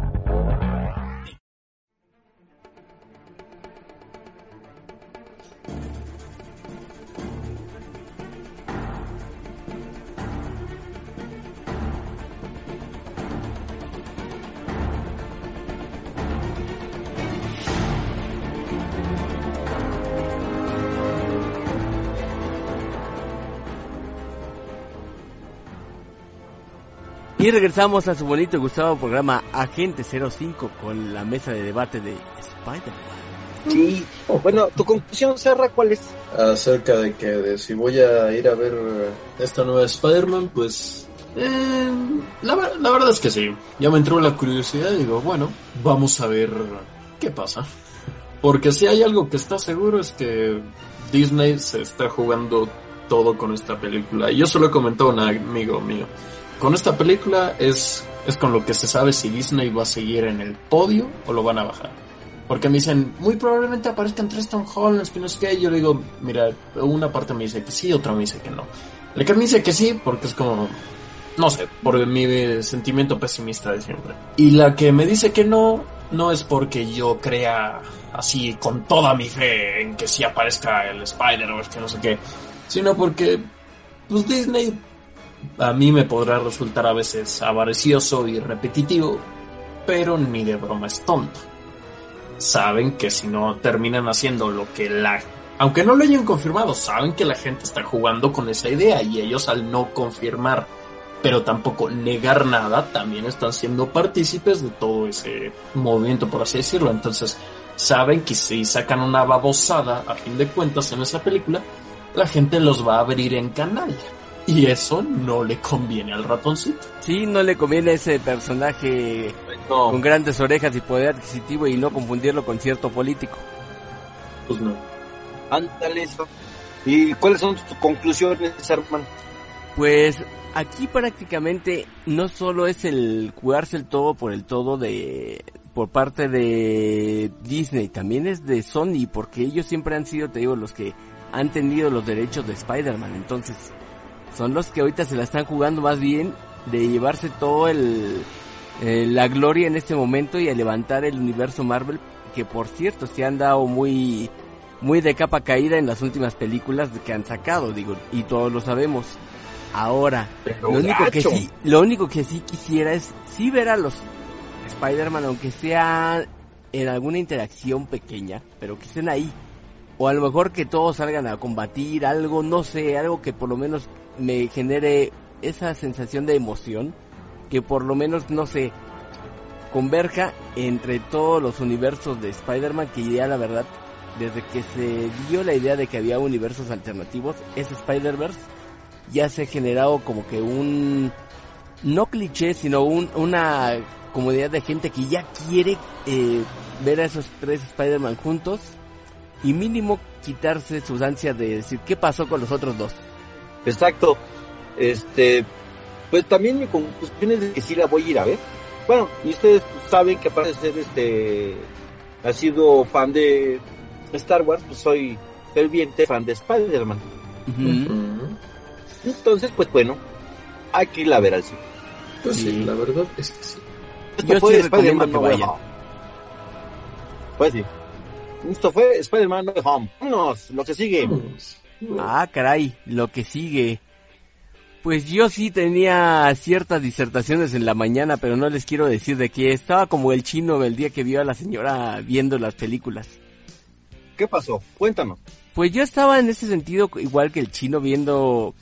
Y regresamos a su bonito y gustado programa Agente 05 con la mesa de debate de Spider-Man. Sí. Bueno, tu conclusión, Serra, ¿cuál es? acerca de que de si voy a ir a ver eh, esta nueva Spider-Man, pues eh, la, la verdad es que sí. Ya me entró la curiosidad y digo, bueno, vamos a ver qué pasa. Porque si hay algo que está seguro es que Disney se está jugando todo con esta película. Y yo se lo he comentado a un amigo mío. Con esta película es, es con lo que se sabe si Disney va a seguir en el podio o lo van a bajar. Porque me dicen, muy probablemente aparezcan Tom Hollands, que no yo le digo, mira, una parte me dice que sí, otra me dice que no. La que me dice que sí, porque es como, no sé, por mi sentimiento pesimista de siempre. Y la que me dice que no, no es porque yo crea así con toda mi fe en que sí aparezca el Spider-Verse, que no sé qué. Sino porque, pues Disney a mí me podrá resultar a veces avaricioso y repetitivo, pero ni de broma es tonto. Saben que si no terminan haciendo lo que la... Aunque no lo hayan confirmado, saben que la gente está jugando con esa idea y ellos al no confirmar, pero tampoco negar nada, también están siendo partícipes de todo ese movimiento, por así decirlo. Entonces, saben que si sacan una babosada, a fin de cuentas, en esa película, la gente los va a abrir en canal. Y eso no le conviene al ratoncito. Sí, no le conviene ese personaje No. con grandes orejas y poder adquisitivo y no confundirlo con cierto político. Pues no. Ándale eso. ¿Y cuáles son tus conclusiones, hermano? Pues aquí prácticamente no solo es el jugarse el todo por el todo de por parte de Disney, también es de Sony, porque ellos siempre han sido, te digo, los que han tenido los derechos de Spider-Man, entonces son los que ahorita se la están jugando más bien de llevarse todo el eh, la gloria en este momento y a levantar el universo Marvel, que por cierto se han dado muy muy de capa caída en las últimas películas que han sacado, digo, y todos lo sabemos. Ahora, Pero lo único que sí, lo único que sí quisiera es sí ver a los Spider-Man, aunque sea en alguna interacción pequeña, pero que estén ahí. O a lo mejor que todos salgan a combatir algo, no sé, algo que por lo menos me genere esa sensación de emoción, que por lo menos, no sé, converja entre todos los universos de Spider-Man, que ya la verdad, desde que se dio la idea de que había universos alternativos, ese Spider-Verse ya se ha generado como que un, no cliché, sino un, una comunidad de gente que ya quiere eh, ver a esos tres Spider-Man juntos y mínimo quitarse sus ansias de decir qué pasó con los otros dos. Exacto. Este, pues también mi conclusión es de que sí la voy a ir a ver. Bueno, y ustedes saben que aparte de ser este, ha sido fan de Star Wars, pues soy ferviente fan de Spider-Man. Entonces, pues bueno, hay que ir a ver al cine. Pues sí. Sí. la verdad es que sí. Esto Yo fue sí Spider-Man No Way. Home. Pues sí. Esto fue Spider-Man No Way Home. Vámonos, lo que sigue. Vámonos. Ah, caray, lo que sigue. Pues yo sí tenía ciertas disertaciones en la mañana, pero no les quiero decir de qué. Estaba como el chino el día que vio a la señora viendo las películas. ¿Qué pasó? Cuéntanos. Pues yo estaba en ese sentido igual que el chino viendo,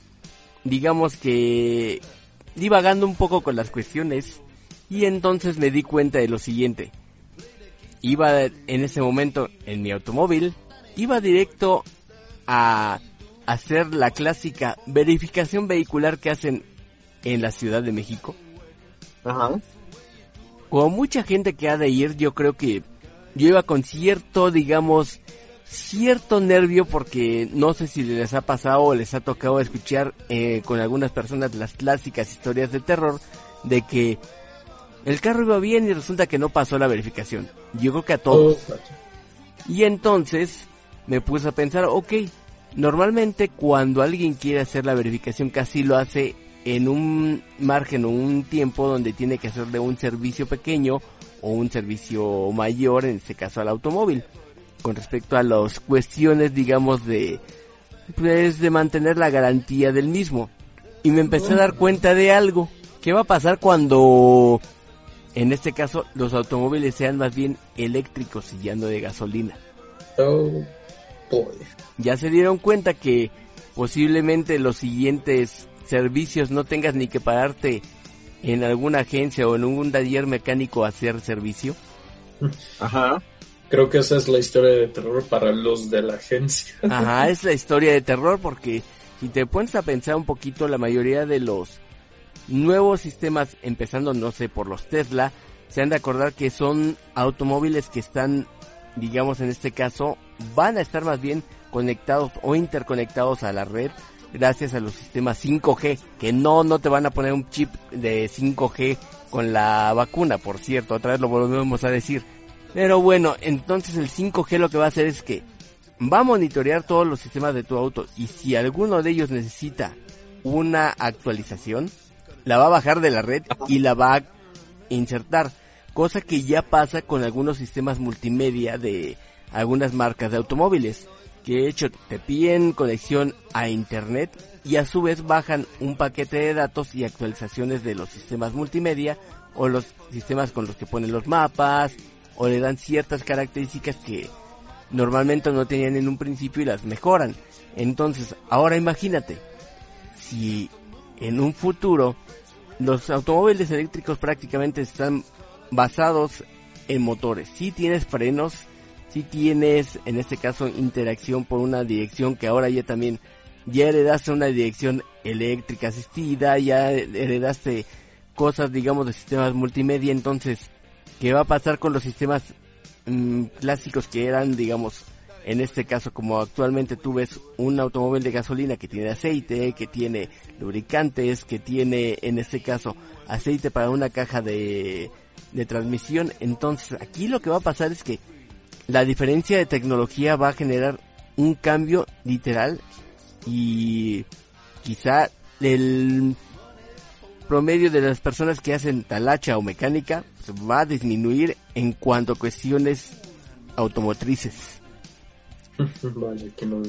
digamos que divagando un poco con las cuestiones y entonces me di cuenta de lo siguiente. Iba en ese momento en mi automóvil, iba directo a hacer la clásica verificación vehicular que hacen en la Ciudad de México. Ajá. Como mucha gente que ha de ir, yo creo que yo iba con cierto, digamos, cierto nervio porque no sé si les ha pasado o les ha tocado escuchar eh, con algunas personas las clásicas historias de terror de que el carro iba bien y resulta que no pasó la verificación. Yo creo que a todos. Y entonces me puse a pensar, ok, normalmente cuando alguien quiere hacer la verificación casi lo hace en un margen o un tiempo donde tiene que hacerle un servicio pequeño o un servicio mayor, en este caso al automóvil con respecto a las cuestiones, digamos, de, pues, de mantener la garantía del mismo. Y me empecé a dar cuenta de algo. ¿Qué va a pasar cuando, en este caso, los automóviles sean más bien eléctricos y ya no de gasolina? Oh, boy. Ya se dieron cuenta que posiblemente los siguientes servicios no tengas ni que pararte en alguna agencia o en un taller mecánico a hacer servicio. Ajá. Creo que esa es la historia de terror para los de la agencia. Ajá, es la historia de terror porque si te pones a pensar un poquito, la mayoría de los nuevos sistemas, empezando no sé por los Tesla, se han de acordar que son automóviles que están, digamos en este caso, van a estar más bien conectados o interconectados a la red gracias a los sistemas 5G, que no, no te van a poner un chip de 5G con la vacuna, por cierto, otra vez lo volvemos a decir pero bueno, entonces el 5G lo que va a hacer es que va a monitorear todos los sistemas de tu auto y si alguno de ellos necesita una actualización, la va a bajar de la red y la va a insertar. Cosa que ya pasa con algunos sistemas multimedia de algunas marcas de automóviles. Que de hecho te piden conexión a internet y a su vez bajan un paquete de datos y actualizaciones de los sistemas multimedia o los sistemas con los que ponen los mapas o le dan ciertas características que normalmente no tenían en un principio y las mejoran. Entonces, ahora imagínate, si en un futuro los automóviles eléctricos prácticamente están basados en motores. Si tienes frenos, si tienes en este caso interacción por una dirección que ahora ya también ya heredaste una dirección eléctrica asistida, ya heredaste cosas digamos de sistemas multimedia, entonces ¿Qué va a pasar con los sistemas mm, clásicos que eran, digamos, en este caso, como actualmente tú ves un automóvil de gasolina que tiene aceite, que tiene lubricantes, que tiene, en este caso, aceite para una caja de, de transmisión. Entonces, aquí lo que va a pasar es que la diferencia de tecnología va a generar un cambio literal y quizá el promedio de las personas que hacen talacha o mecánica va a disminuir en cuanto a cuestiones automotrices. vale, que no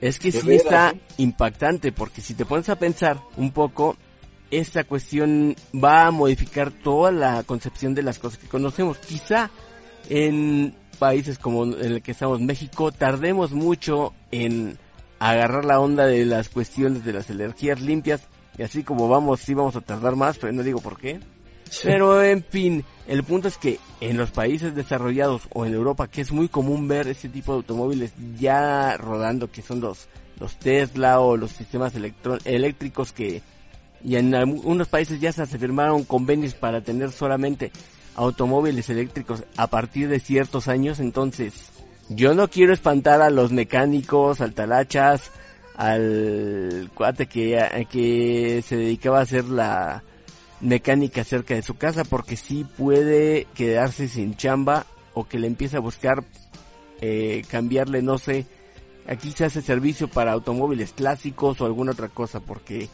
Es que sí está impactante porque si te pones a pensar un poco, esta cuestión va a modificar toda la concepción de las cosas que conocemos. Quizá en países como en el que estamos México tardemos mucho en agarrar la onda de las cuestiones de las energías limpias y así como vamos, sí vamos a tardar más, pero no digo por qué. Pero en fin, el punto es que en los países desarrollados o en Europa, que es muy común ver ese tipo de automóviles ya rodando, que son los, los Tesla o los sistemas eléctricos que y en algunos países ya se firmaron convenios para tener solamente automóviles eléctricos a partir de ciertos años, entonces yo no quiero espantar a los mecánicos, altalachas, al cuate que, que se dedicaba a hacer la mecánica cerca de su casa porque sí puede quedarse sin chamba o que le empiece a buscar eh, cambiarle no sé. Aquí se hace servicio para automóviles clásicos o alguna otra cosa porque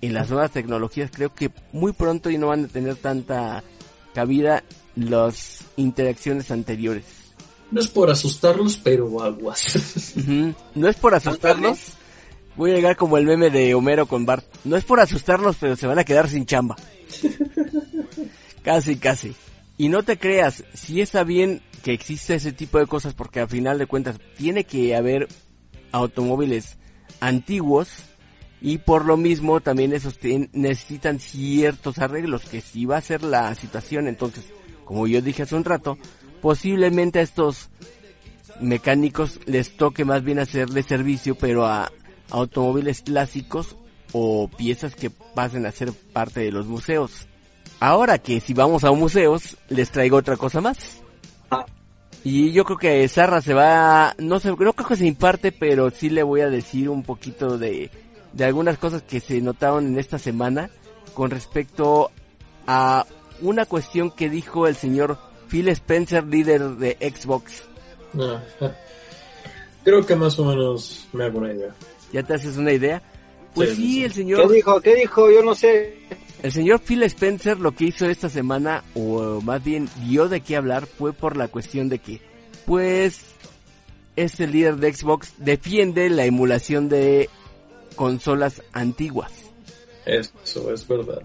en las nuevas tecnologías creo que muy pronto y no van a tener tanta cabida las interacciones anteriores no es por asustarlos pero aguas no es por asustarlos Voy a llegar como el meme de Homero con Bart. No es por asustarlos, pero se van a quedar sin chamba. casi, casi. Y no te creas, si está bien que exista ese tipo de cosas porque al final de cuentas tiene que haber automóviles antiguos y por lo mismo también esos necesitan ciertos arreglos que si va a ser la situación entonces como yo dije hace un rato posiblemente estos mecánicos les toque más bien hacerle servicio, pero a automóviles clásicos o piezas que pasen a ser parte de los museos. Ahora que si vamos a museos, les traigo otra cosa más. Ah. Y yo creo que Sarra se va, no sé, no creo que se imparte, pero sí le voy a decir un poquito de, de algunas cosas que se notaron en esta semana con respecto a una cuestión que dijo el señor Phil Spencer, líder de Xbox. Ah. Creo que más o menos me hago una idea. ¿Ya te haces una idea? Pues Sí, sí, el ¿Qué señor, dijo? ¿Qué dijo? Yo no sé. el señor Phil Spencer lo que hizo esta semana, o más bien dio de qué hablar, fue por la cuestión de que, pues, este líder de Xbox defiende la emulación de consolas antiguas. Eso es verdad.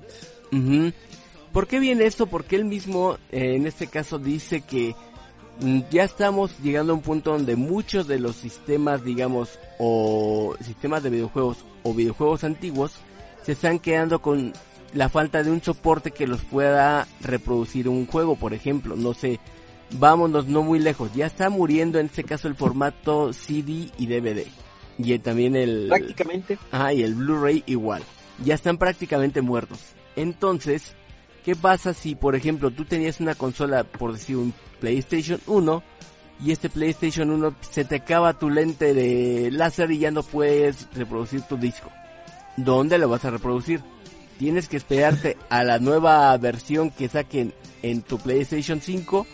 ¿Por qué viene esto? Porque él mismo, eh, en este caso, dice que mm, ya estamos llegando a un punto donde muchos de los sistemas, digamos, o sistemas de videojuegos o videojuegos antiguos se están quedando con la falta de un soporte que los pueda reproducir un juego, por ejemplo, no sé, vámonos no muy lejos, ya está muriendo en este caso el formato CD y DVD. Y también el... Prácticamente. Ah, y el Blu-ray igual. Ya están prácticamente muertos. Entonces, ¿qué pasa si, por ejemplo, tú tenías una consola, por decir un PlayStation 1, y este PlayStation 1 se te acaba tu lente de láser y ya no puedes reproducir tu disco? ¿Dónde lo vas a reproducir? Tienes que esperarte a la nueva versión que saquen en tu PlayStation 5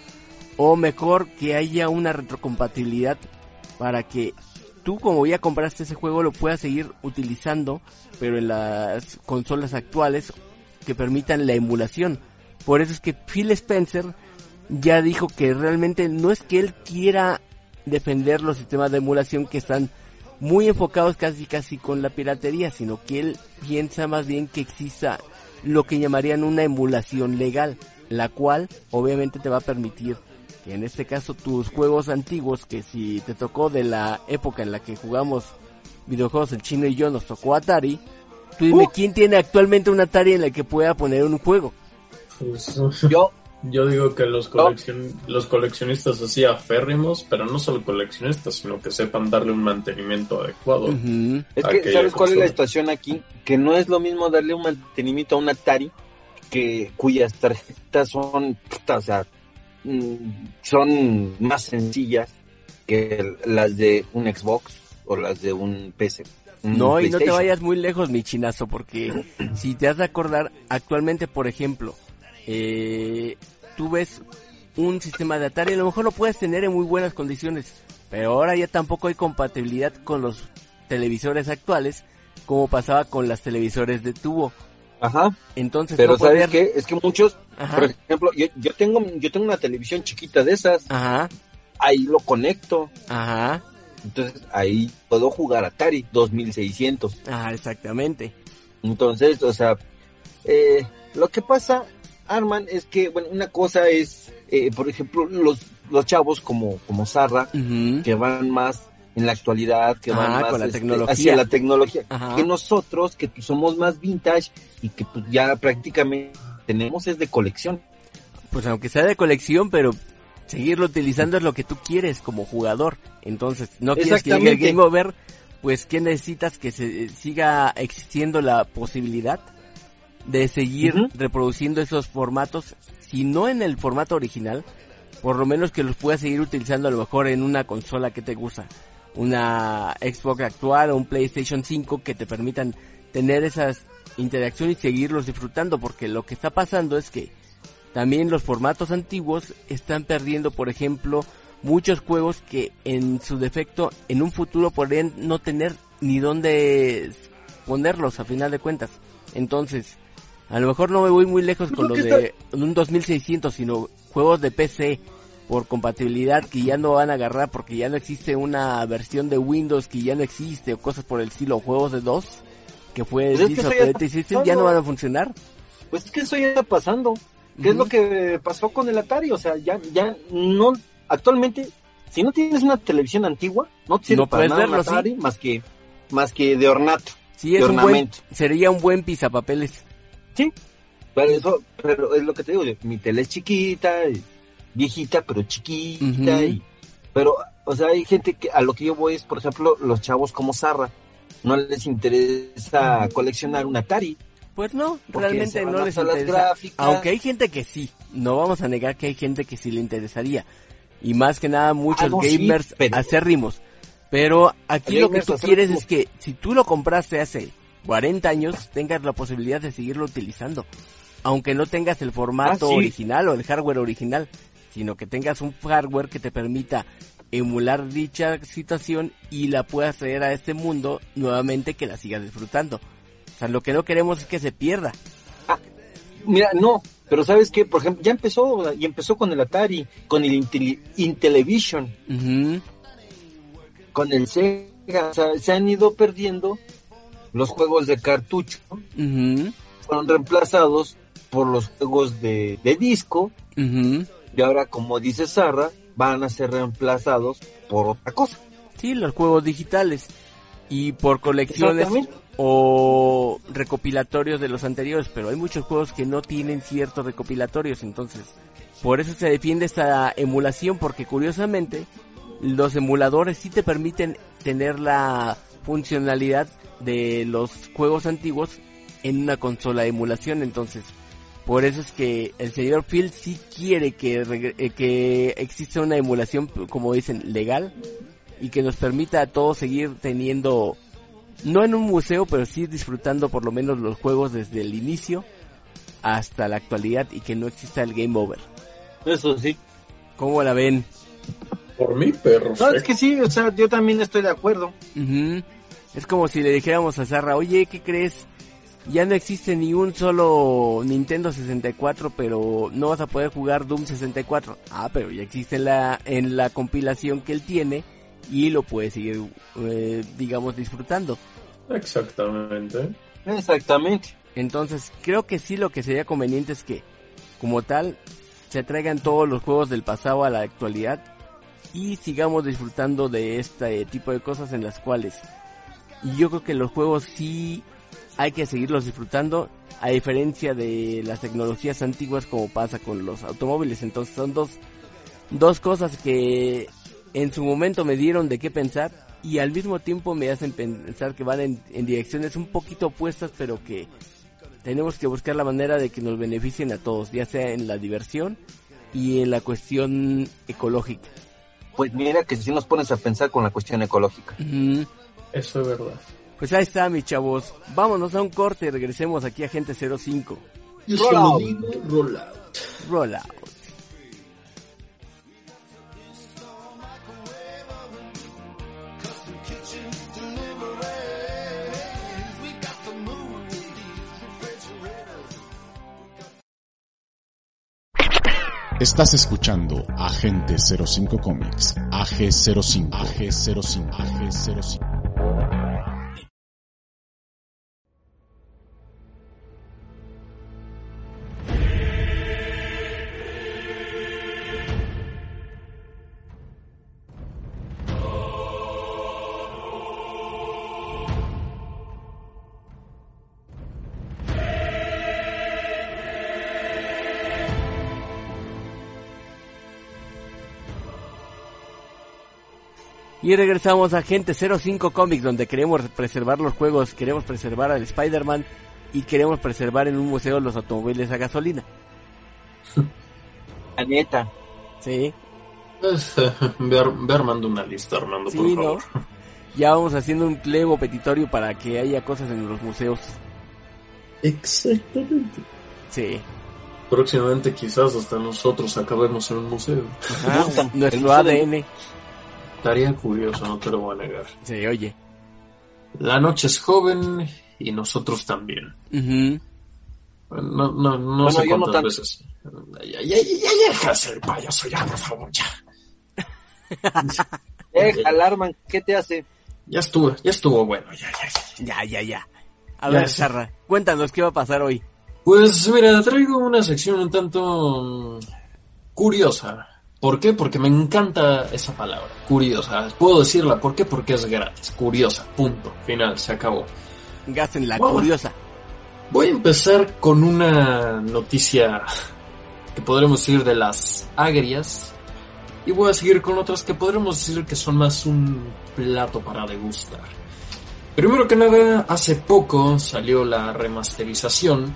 o mejor que haya una retrocompatibilidad para que tú como ya compraste ese juego lo puedas seguir utilizando pero en las consolas actuales que permitan la emulación. Por eso es que Phil Spencer ya dijo que realmente no es que él quiera defender los sistemas de emulación que están muy enfocados casi casi con la piratería, sino que él piensa más bien que exista lo que llamarían una emulación legal, la cual obviamente te va a permitir en este caso tus juegos antiguos, que si te tocó de la época en la que jugamos videojuegos el chino y yo nos tocó Atari, tú dime quién tiene actualmente un Atari en la que pueda poner un juego. Pues, Yo, yo digo que los, coleccion- los coleccionistas así aférrimos, pero no solo coleccionistas, sino que sepan darle un mantenimiento adecuado. Es que, ¿sabes cuál es la situación aquí? Que no es lo mismo darle un mantenimiento a un Atari que cuyas tarjetas son, puta, o sea, son más sencillas que las de un Xbox o las de un PC. un No, y no te vayas muy lejos, mi chinazo, porque si te has de acordar, actualmente, por ejemplo, eh, tú ves un sistema de Atari, a lo mejor lo puedes tener en muy buenas condiciones, pero ahora ya tampoco hay compatibilidad con los televisores actuales, como pasaba con las televisores de tubo. Ajá, Entonces, pero no ¿sabes qué? Es que muchos, Ajá. por ejemplo, yo, yo tengo yo tengo una televisión chiquita de esas, Ajá, ahí lo conecto, ajá, entonces ahí puedo jugar Atari 2600. ajá, exactamente. Entonces, o sea, eh, lo que pasa, Arman, es que, bueno, una cosa es, eh, por ejemplo, los, los chavos como, como Sarra, que van más en la actualidad, que van Ah, más con la este, tecnología. hacia la tecnología, Ajá. que nosotros, que pues, somos más vintage y que pues, ya prácticamente tenemos es de colección. Pues aunque sea de colección, pero seguirlo utilizando es lo que tú quieres como jugador. Entonces, no quieres que llegue el. Game Over, pues ¿qué necesitas? Que se siga existiendo la posibilidad de seguir reproduciendo esos formatos, si no en el formato original, por lo menos que los puedas seguir utilizando a lo mejor en una consola que te gusta, una Xbox actual o un PlayStation 5 que te permitan tener esas interacciones y seguirlos disfrutando, porque lo que está pasando es que también los formatos antiguos están perdiendo, por ejemplo, muchos juegos que en su defecto en un futuro podrían no tener ni dónde ponerlos a final de cuentas. Entonces, a lo mejor no me voy muy lejos con lo de un 2600, sino juegos de PC por compatibilidad que ya no van a agarrar porque ya no existe una versión de Windows que ya no existe o cosas por el estilo, juegos de DOS que fue Pues es que System ya no van a funcionar. Pues es que eso ya está pasando. ¿Qué es lo que pasó con el Atari? O sea, ya, ya no, actualmente, si no tienes una televisión antigua, no te sirve No para nada verlo, sí. Atari más que, más que de ornato. Sí, es de un buen, sería un buen pisapapeles. Sí, pero eso, pero es lo que te digo, mi tele es chiquita, y viejita, pero chiquita, y Pero, o sea, hay gente que a lo que yo voy es, por ejemplo, los chavos como Zarra, no les interesa coleccionar un Atari. Pues no, realmente no les interesa. Aunque hay gente que sí, no vamos a negar que hay gente que sí le interesaría. Y más que nada muchos Ah, no, sí, gamers pero- acérrimos. Pero aquí lo que Gamers tú quieres es que si tú lo compraste hace 40 años, tengas la posibilidad de seguirlo utilizando. Aunque no tengas el formato Ah, sí. original o el hardware original, sino que tengas un hardware que te permita emular dicha situación y la puedas traer a este mundo nuevamente que la sigas disfrutando. O sea, lo que no queremos es que se pierda. Mira, no, pero ¿sabes qué? Por ejemplo, ya empezó, y empezó con el Atari, con el Intel- Intellivision, Ujú. con el Sega, o sea, se han ido perdiendo los juegos de cartucho, Ujú, fueron reemplazados por los juegos de, de disco, ujú. Y ahora, como dice Sarra, van a ser reemplazados por otra cosa. Sí, los juegos digitales. Y por colecciones o recopilatorios de los anteriores, pero hay muchos juegos que no tienen ciertos recopilatorios, entonces por eso se defiende esta emulación, porque curiosamente los emuladores sí te permiten tener la funcionalidad de los juegos antiguos en una consola de emulación, entonces por eso es que el señor Phil sí quiere que, eh, que exista una emulación, como dicen, legal y que nos permita a todos seguir teniendo, no en un museo, pero sí disfrutando por lo menos los juegos desde el inicio hasta la actualidad y que no exista el game over. Eso sí. ¿Cómo la ven? Por mí, perfecto. No, es que sí, o sea, yo también estoy de acuerdo. Ujú. Es como si le dijéramos a Zarra, oye, ¿qué crees? Ya no existe ni un solo Nintendo 64, pero no vas a poder jugar Doom 64. Ah, pero ya existe en la, en la compilación que él tiene y lo puede seguir, eh, digamos, disfrutando. Exactamente. Exactamente. Entonces, creo que sí lo que sería conveniente es que, como tal, se traigan todos los juegos del pasado a la actualidad y sigamos disfrutando de este tipo de cosas en las cuales y yo creo que los juegos sí hay que seguirlos disfrutando a diferencia de las tecnologías antiguas como pasa con los automóviles. Entonces son dos, dos cosas que en su momento me dieron de qué pensar y al mismo tiempo me hacen pensar que van en, en direcciones un poquito opuestas pero que tenemos que buscar la manera de que nos beneficien a todos, ya sea en la diversión y en la cuestión ecológica. Pues mira que si nos pones a pensar con la cuestión ecológica. Eso es verdad. Pues ahí está, mis chavos. Vámonos a un corte y regresemos aquí a Gente 05. Yo Roll solo out. digo roll out. Roll out. Estás escuchando Agente 05 Comics, AG05, AG05, AG05. Y regresamos a Gente 05 Comics, donde queremos preservar los juegos, queremos preservar al Spider-Man y queremos preservar en un museo los automóviles a gasolina. La neta. Sí, Es, eh, ve, ar- ve armando una lista, Armando, por sí, ¿no? favor. Ya vamos haciendo un pliego petitorio para que haya cosas en los museos. Exactamente. Sí. Próximamente quizás hasta nosotros acabemos en un museo. Ah. El nuestro ADN. Estaría curioso, no te lo voy a negar. Sí, oye. La noche es joven y nosotros también. Ujú. No, no, no Bueno, sé no cuántas tanto. veces. Ya, ya, ya, ya deja de ser payaso, ya, por favor, ya. Eh, Alarman, ¿qué te hace? Ya estuvo, ya estuvo bueno, ya, ya, ya. Ya, ya, ya. A Ya ver. Sarra, cuéntanos qué va a pasar hoy. Pues mira, traigo una sección un tanto curiosa. ¿Por qué? Porque me encanta esa palabra, curiosa. Puedo decirla, ¿por qué? Porque es gratis, curiosa, punto, final, se acabó. Gasten la Bueno. curiosa. Voy a empezar con una noticia que podremos decir de las agrias, Y voy a seguir con otras que podremos decir que son más un plato para degustar. Primero que nada, hace poco salió la remasterización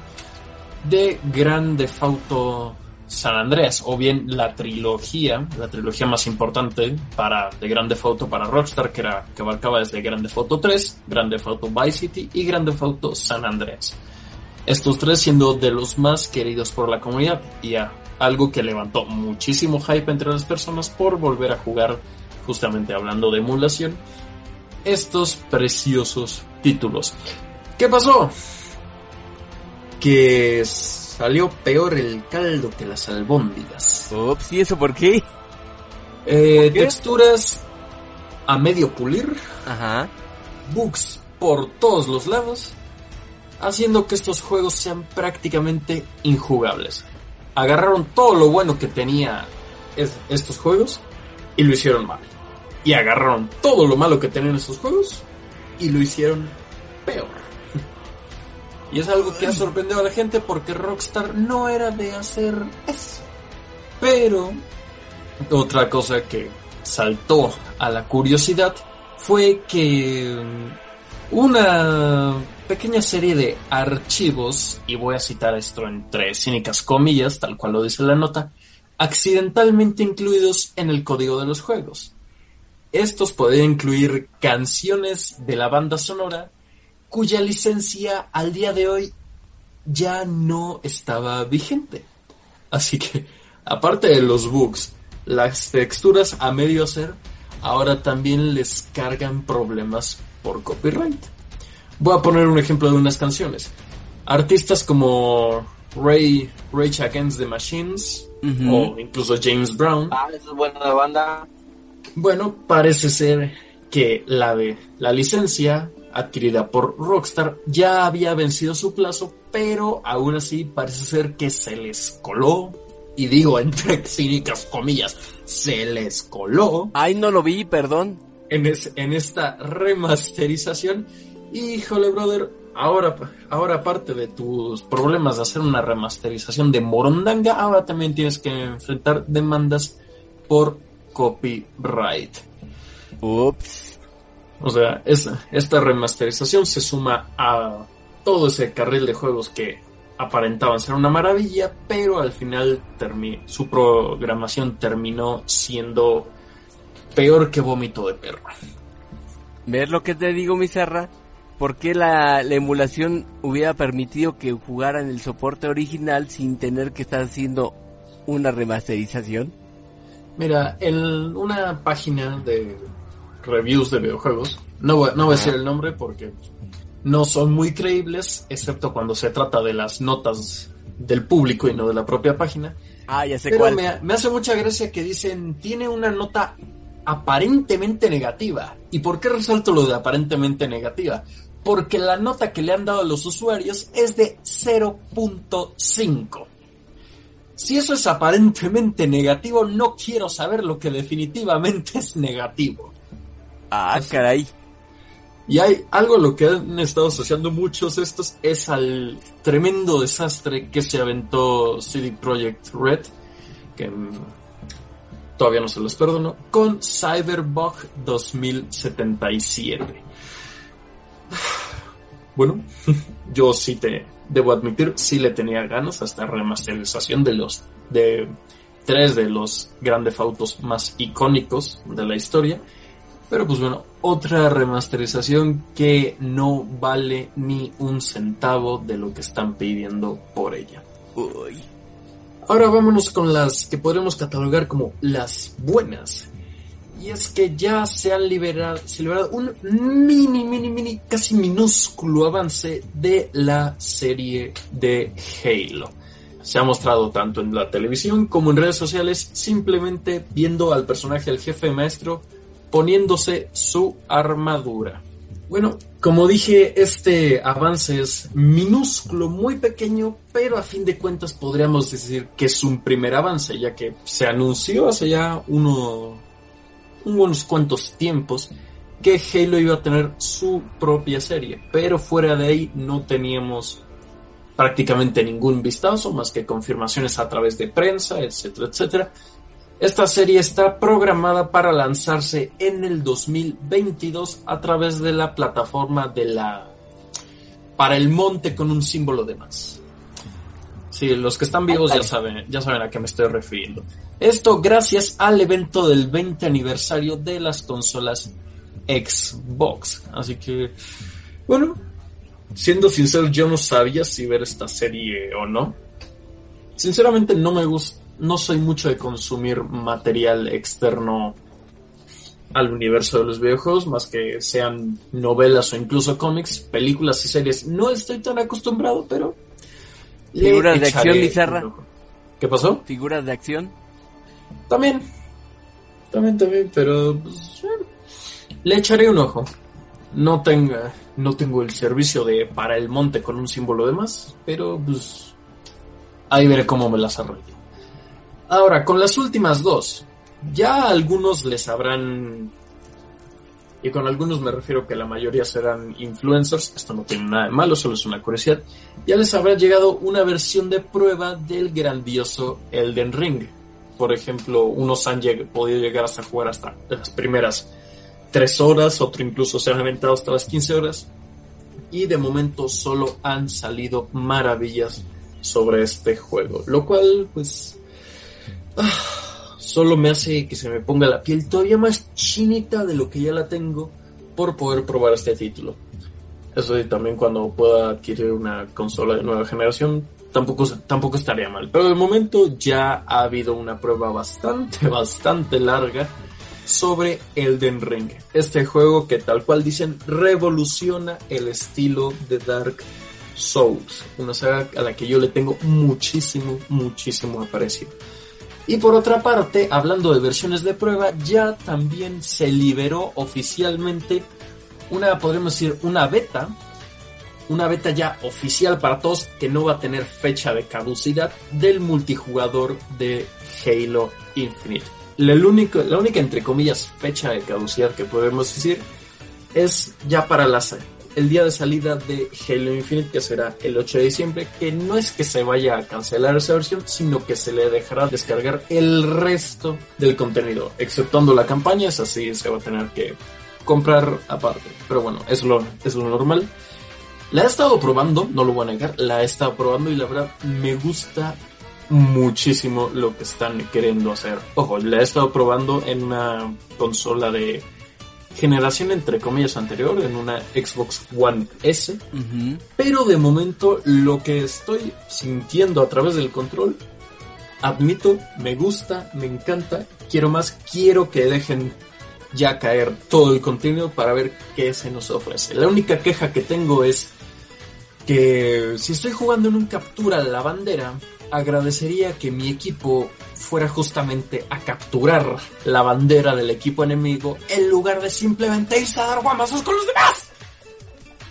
de Grand Theft Auto San Andreas, o bien la trilogía, la trilogía más importante para de Grand Theft Auto para Rockstar, que era que abarcaba desde Grand Theft Auto 3, Grand Theft Auto Vice City y Grand Theft Auto San Andreas. Estos tres siendo de los más queridos por la comunidad y algo que levantó muchísimo hype entre las personas por volver a jugar, justamente hablando de emulación, estos preciosos títulos. ¿Qué pasó? Que salió peor el caldo que las albóndigas. Ups, ¿y eso por qué? Eh, Texturas a medio pulir, Ajá. bugs por todos los lados, haciendo que estos juegos sean prácticamente injugables. Agarraron todo lo bueno que tenía es- estos juegos y lo hicieron mal. Y agarraron todo lo malo que tenían estos juegos y lo hicieron peor. Y es algo que ha sorprendido a la gente porque Rockstar no era de hacer eso. Pero otra cosa que saltó a la curiosidad fue que mm, una pequeña serie de archivos, y voy a citar esto entre cínicas comillas, tal cual lo dice la nota, accidentalmente incluidos en el código de los juegos. Estos podían incluir canciones de la banda sonora cuya licencia al día de hoy ya no estaba vigente. Así que, aparte de los bugs, las texturas a medio hacer, ahora también les cargan problemas por copyright. Voy a poner un ejemplo de unas canciones. Artistas como Ray, Rage Against the Machines o incluso James Brown Ah, es buena banda. bueno, parece ser que la de la licencia adquirida por Rockstar ya había vencido su plazo, pero aún así parece ser que se les coló, y digo entre cínicas comillas, se les coló Ay, no lo vi, perdón. en, es- en esta remasterización. Híjole, brother, ahora, ahora aparte de tus problemas de hacer una remasterización de Morondanga, ahora también tienes que enfrentar demandas por copyright. Ups. O sea, es- esta remasterización se suma a todo ese carril de juegos que aparentaban ser una maravilla, pero al final su programación terminó siendo peor que vómito de perro. ¿Ves lo que te digo, mi Serra? ¿Por qué la, la emulación hubiera permitido que jugaran el soporte original sin tener que estar haciendo una remasterización? Mira, en una página de reviews de videojuegos, no voy, no voy a decir el nombre porque no son muy creíbles, excepto cuando se trata de las notas del público y no de la propia página. Ah, ya sé Pero cuál. me, me hace mucha gracia que dicen, tiene una nota aparentemente negativa. ¿Y por qué resalto lo de aparentemente negativa? Porque la nota que le han dado a los usuarios es de 0.5. Si eso es aparentemente negativo, no quiero saber lo que definitivamente es negativo. Ah, caray. Y hay algo a lo que han estado asociando muchos estos es al tremendo desastre que se aventó CD Projekt Red, que mm, todavía no se los perdono, con Cyberbug 2077. Bueno, yo sí te debo admitir, sí le tenía ganas a esta remasterización de los de tres de los grandes autos más icónicos de la historia. Pero pues bueno, otra remasterización que no vale ni un centavo de lo que están pidiendo por ella. Uy. Ahora vámonos con las que podremos catalogar como las buenas. Y es que ya se han liberado, se ha liberado un mini, mini, mini, casi minúsculo avance de la serie de Halo. Se ha mostrado tanto en la televisión como en redes sociales, simplemente viendo al personaje del jefe maestro poniéndose su armadura. Bueno, como dije, este avance es minúsculo, muy pequeño, pero a fin de cuentas podríamos decir que es un primer avance, ya que se anunció hace ya uno, unos cuantos tiempos que Halo iba a tener su propia serie, pero fuera de ahí no teníamos prácticamente ningún vistazo más que confirmaciones a través de prensa, etcétera, etcétera. Esta serie está programada para lanzarse en el 2022 a través de la plataforma de la para el monte con un símbolo de más. Sí, los que están vivos ya saben, ya saben a qué me estoy refiriendo. Esto gracias al evento del 20 aniversario de las consolas Xbox. Así que, bueno, siendo sincero, yo no sabía si ver esta serie o no. Sinceramente no me gusta, no soy mucho de consumir material externo al universo de los videojuegos, más que sean novelas o incluso cómics, películas y series. No estoy tan acostumbrado, pero... ¿Figuras de acción, Lizarra? ¿Qué pasó? Figuras de acción. También. También, también, pero... pues, le echaré un ojo. No tenga, no tengo el servicio de para el monte con un símbolo de más, pero pues ahí veré cómo me las arreglo. Ahora, con las últimas dos, ya algunos les habrán y con algunos me refiero que la mayoría serán influencers, esto no tiene nada de malo, solo es una curiosidad, ya les habrá llegado una versión de prueba del grandioso Elden Ring. Por ejemplo, unos han lleg- podido llegar hasta jugar hasta las primeras 3 horas, otro incluso se han aventado hasta las 15 horas. Y de momento solo han salido maravillas sobre este juego. Lo cual, pues, solo me hace que se me ponga la piel todavía más chinita de lo que ya la tengo por poder probar este título. Eso y también cuando pueda adquirir una consola de nueva generación, tampoco, tampoco estaría mal. Pero de momento ya ha habido una prueba bastante, bastante larga sobre Elden Ring. Este juego que tal cual dicen revoluciona el estilo de Dark Souls. Una saga a la que yo le tengo muchísimo, muchísimo aprecio. Y por otra parte, hablando de versiones de prueba, ya también se liberó oficialmente una, podríamos decir, una beta. Una beta ya oficial para todos que no va a tener fecha de caducidad del multijugador de Halo Infinite. La, la única, entre comillas, fecha de caducidad que podemos decir es ya para la, el día de salida de Halo Infinite, que será el 8 de diciembre, que no es que se vaya a cancelar esa versión, sino que se le dejará descargar el resto del contenido, exceptuando la campaña, es así, se va a tener que comprar aparte. Pero bueno, es lo, es lo normal. La he estado probando, no lo voy a negar, la he estado probando y la verdad me gusta muchísimo lo que están queriendo hacer. Ojo, la he estado probando en una consola de generación entre comillas anterior, en una Xbox One S, pero de momento lo que estoy sintiendo a través del control, admito, me gusta, me encanta, quiero más, quiero que dejen ya caer todo el contenido para ver qué se nos ofrece. La única queja que tengo es que si estoy jugando en un captura de la bandera, agradecería que mi equipo fuera justamente a capturar la bandera del equipo enemigo en lugar de simplemente irse a dar guamazos con los demás.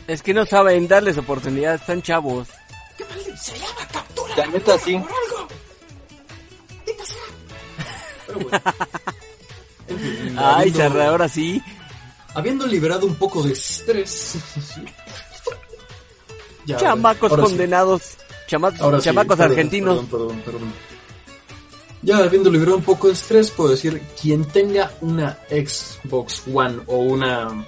Es que no saben darles oportunidad, están chavos. ¡Qué maldito! Se llama captura. La neta, sí. Por algo. Maldita sea. Pero bueno. En fin, Ay, habiendo- Sarra, ahora sí. Habiendo liberado un poco de estrés. Ya, Chamacos sí. condenados. Chama- Ahora sí, chamacos perdón, argentinos. Perdón, perdón, perdón. Ya habiendo liberado un poco de estrés, puedo decir, quien tenga una Xbox One o una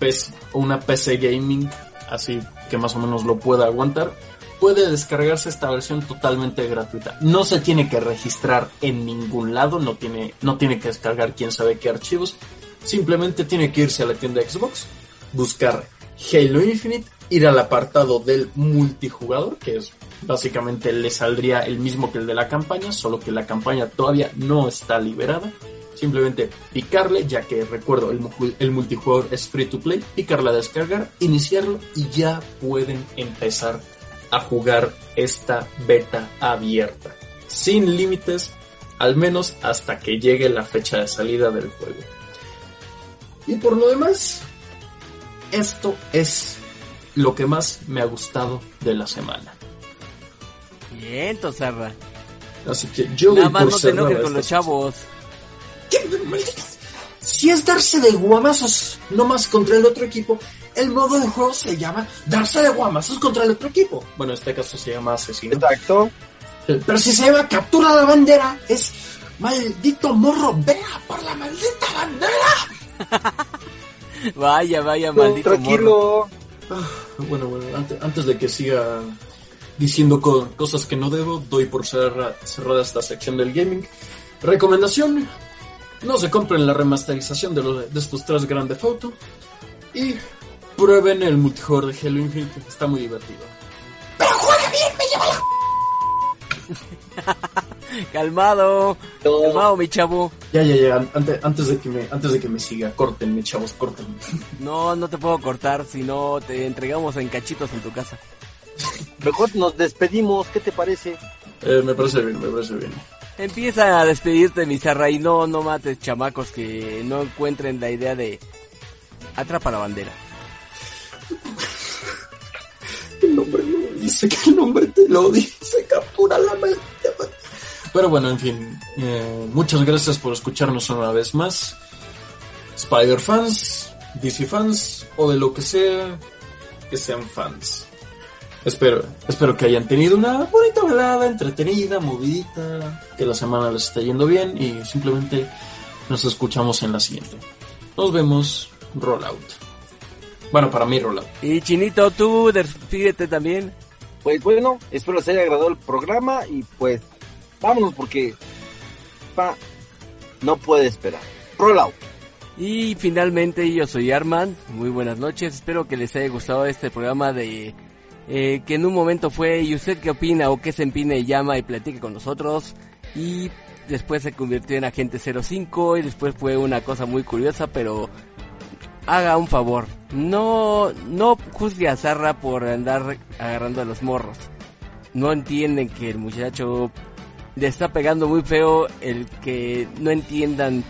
PC, o una PC gaming, así que más o menos lo pueda aguantar, puede descargarse esta versión totalmente gratuita. No se tiene que registrar en ningún lado, no tiene, no tiene que descargar quién sabe qué archivos, simplemente tiene que irse a la tienda Xbox, buscar Halo Infinite, ir al apartado del multijugador, que es básicamente le saldría el mismo que el de la campaña, solo que la campaña todavía no está liberada. Simplemente picarle, ya que recuerdo, el, mu- el multijugador es free to play, picarle a descargar, iniciarlo y ya pueden empezar a jugar esta beta abierta. Sin límites, al menos hasta que llegue la fecha de salida del juego. Y por lo demás, esto es lo que más me ha gustado de la semana. Bien, Tosarra. Así que yo Nada más no te enojes con los chavos. ¿Qué? Si es darse de guamazos no más contra el otro equipo, el modo de juego se llama darse de guamazos contra el otro equipo. Bueno, en este caso se llama asesino. Exacto. Pero si se llama captura la bandera, es Maldito morro, vea por la maldita bandera. Vaya, vaya, No, maldito morro. Ah, bueno, bueno, ante- antes, de que siga diciendo co- cosas que no debo, doy por cerra- cerrada esta sección del gaming. Recomendación, no se compren la remasterización de, los, de estos tres grandes fotos y prueben el multijugador de Halo Infinite, está muy divertido. Calmado, No. calmado, mi chavo. Ya, ya, ya, an- ante- antes, de que me, antes de que me siga, córtenme, chavos, córtenme. No, no te puedo cortar, si no te entregamos en cachitos en tu casa. Mejor nos despedimos, ¿qué te parece? Eh, me parece bien, me parece bien. Empieza a despedirte, mi zarra, y no, no mates chamacos que no encuentren la idea de atrapa la bandera. El nombre no lo dice, que el nombre te lo dice, captura la maldita. Pero bueno, en fin, eh, muchas gracias por escucharnos una vez más. Spider fans, DC fans o de lo que sea que sean fans. Espero, espero que hayan tenido una bonita velada, entretenida, movidita, que la semana les esté yendo bien y simplemente nos escuchamos en la siguiente. Nos vemos, rollout. Bueno, para mí rollout. Y Chinito, tú despídete también. Pues bueno, espero les haya agradado el programa y pues vámonos porque pa, no puede esperar. Roll. Y finalmente yo soy Arman, muy buenas noches, espero que les haya gustado este programa de eh, que en un momento fue ¿y usted qué opina o qué se empina y llama y platique con nosotros? Y después se convirtió en Agente 05 y después fue una cosa muy curiosa, pero haga un favor, no, no juzgue a Zarra por andar agarrando a los morros. No entienden que el muchacho le está pegando muy feo el que no entiendan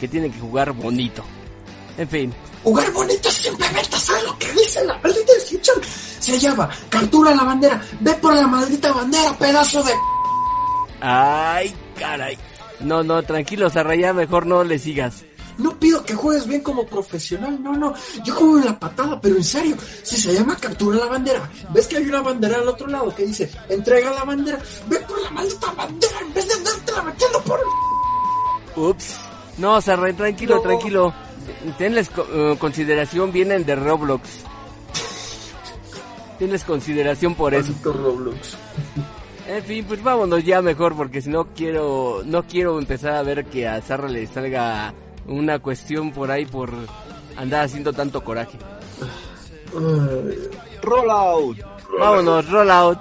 que tienen que jugar bonito. En fin, Jugar bonito simplemente hacer lo que dice la maldita descripción. Se llama captura la bandera. Ve por la maldita bandera, pedazo de. ay, caray. No, no, tranquilo, Zarra, ya mejor no le sigas. No pido que juegues bien como profesional, no, no. Yo juego en la patada, pero en serio, si se llama captura la bandera, ves que hay una bandera al otro lado que dice entrega la bandera, ve por la maldita bandera en vez de andártela metiendo por el. Ups. No, Zarra, tranquilo, No. tranquilo. Tenles co- eh, consideración, vienen de Roblox. Tienes consideración por eso. Roblox. En fin, pues vámonos ya mejor porque si no quiero no quiero empezar a ver que a Zarra le salga una cuestión por ahí por andar haciendo tanto coraje. Roll out. Vámonos, roll out.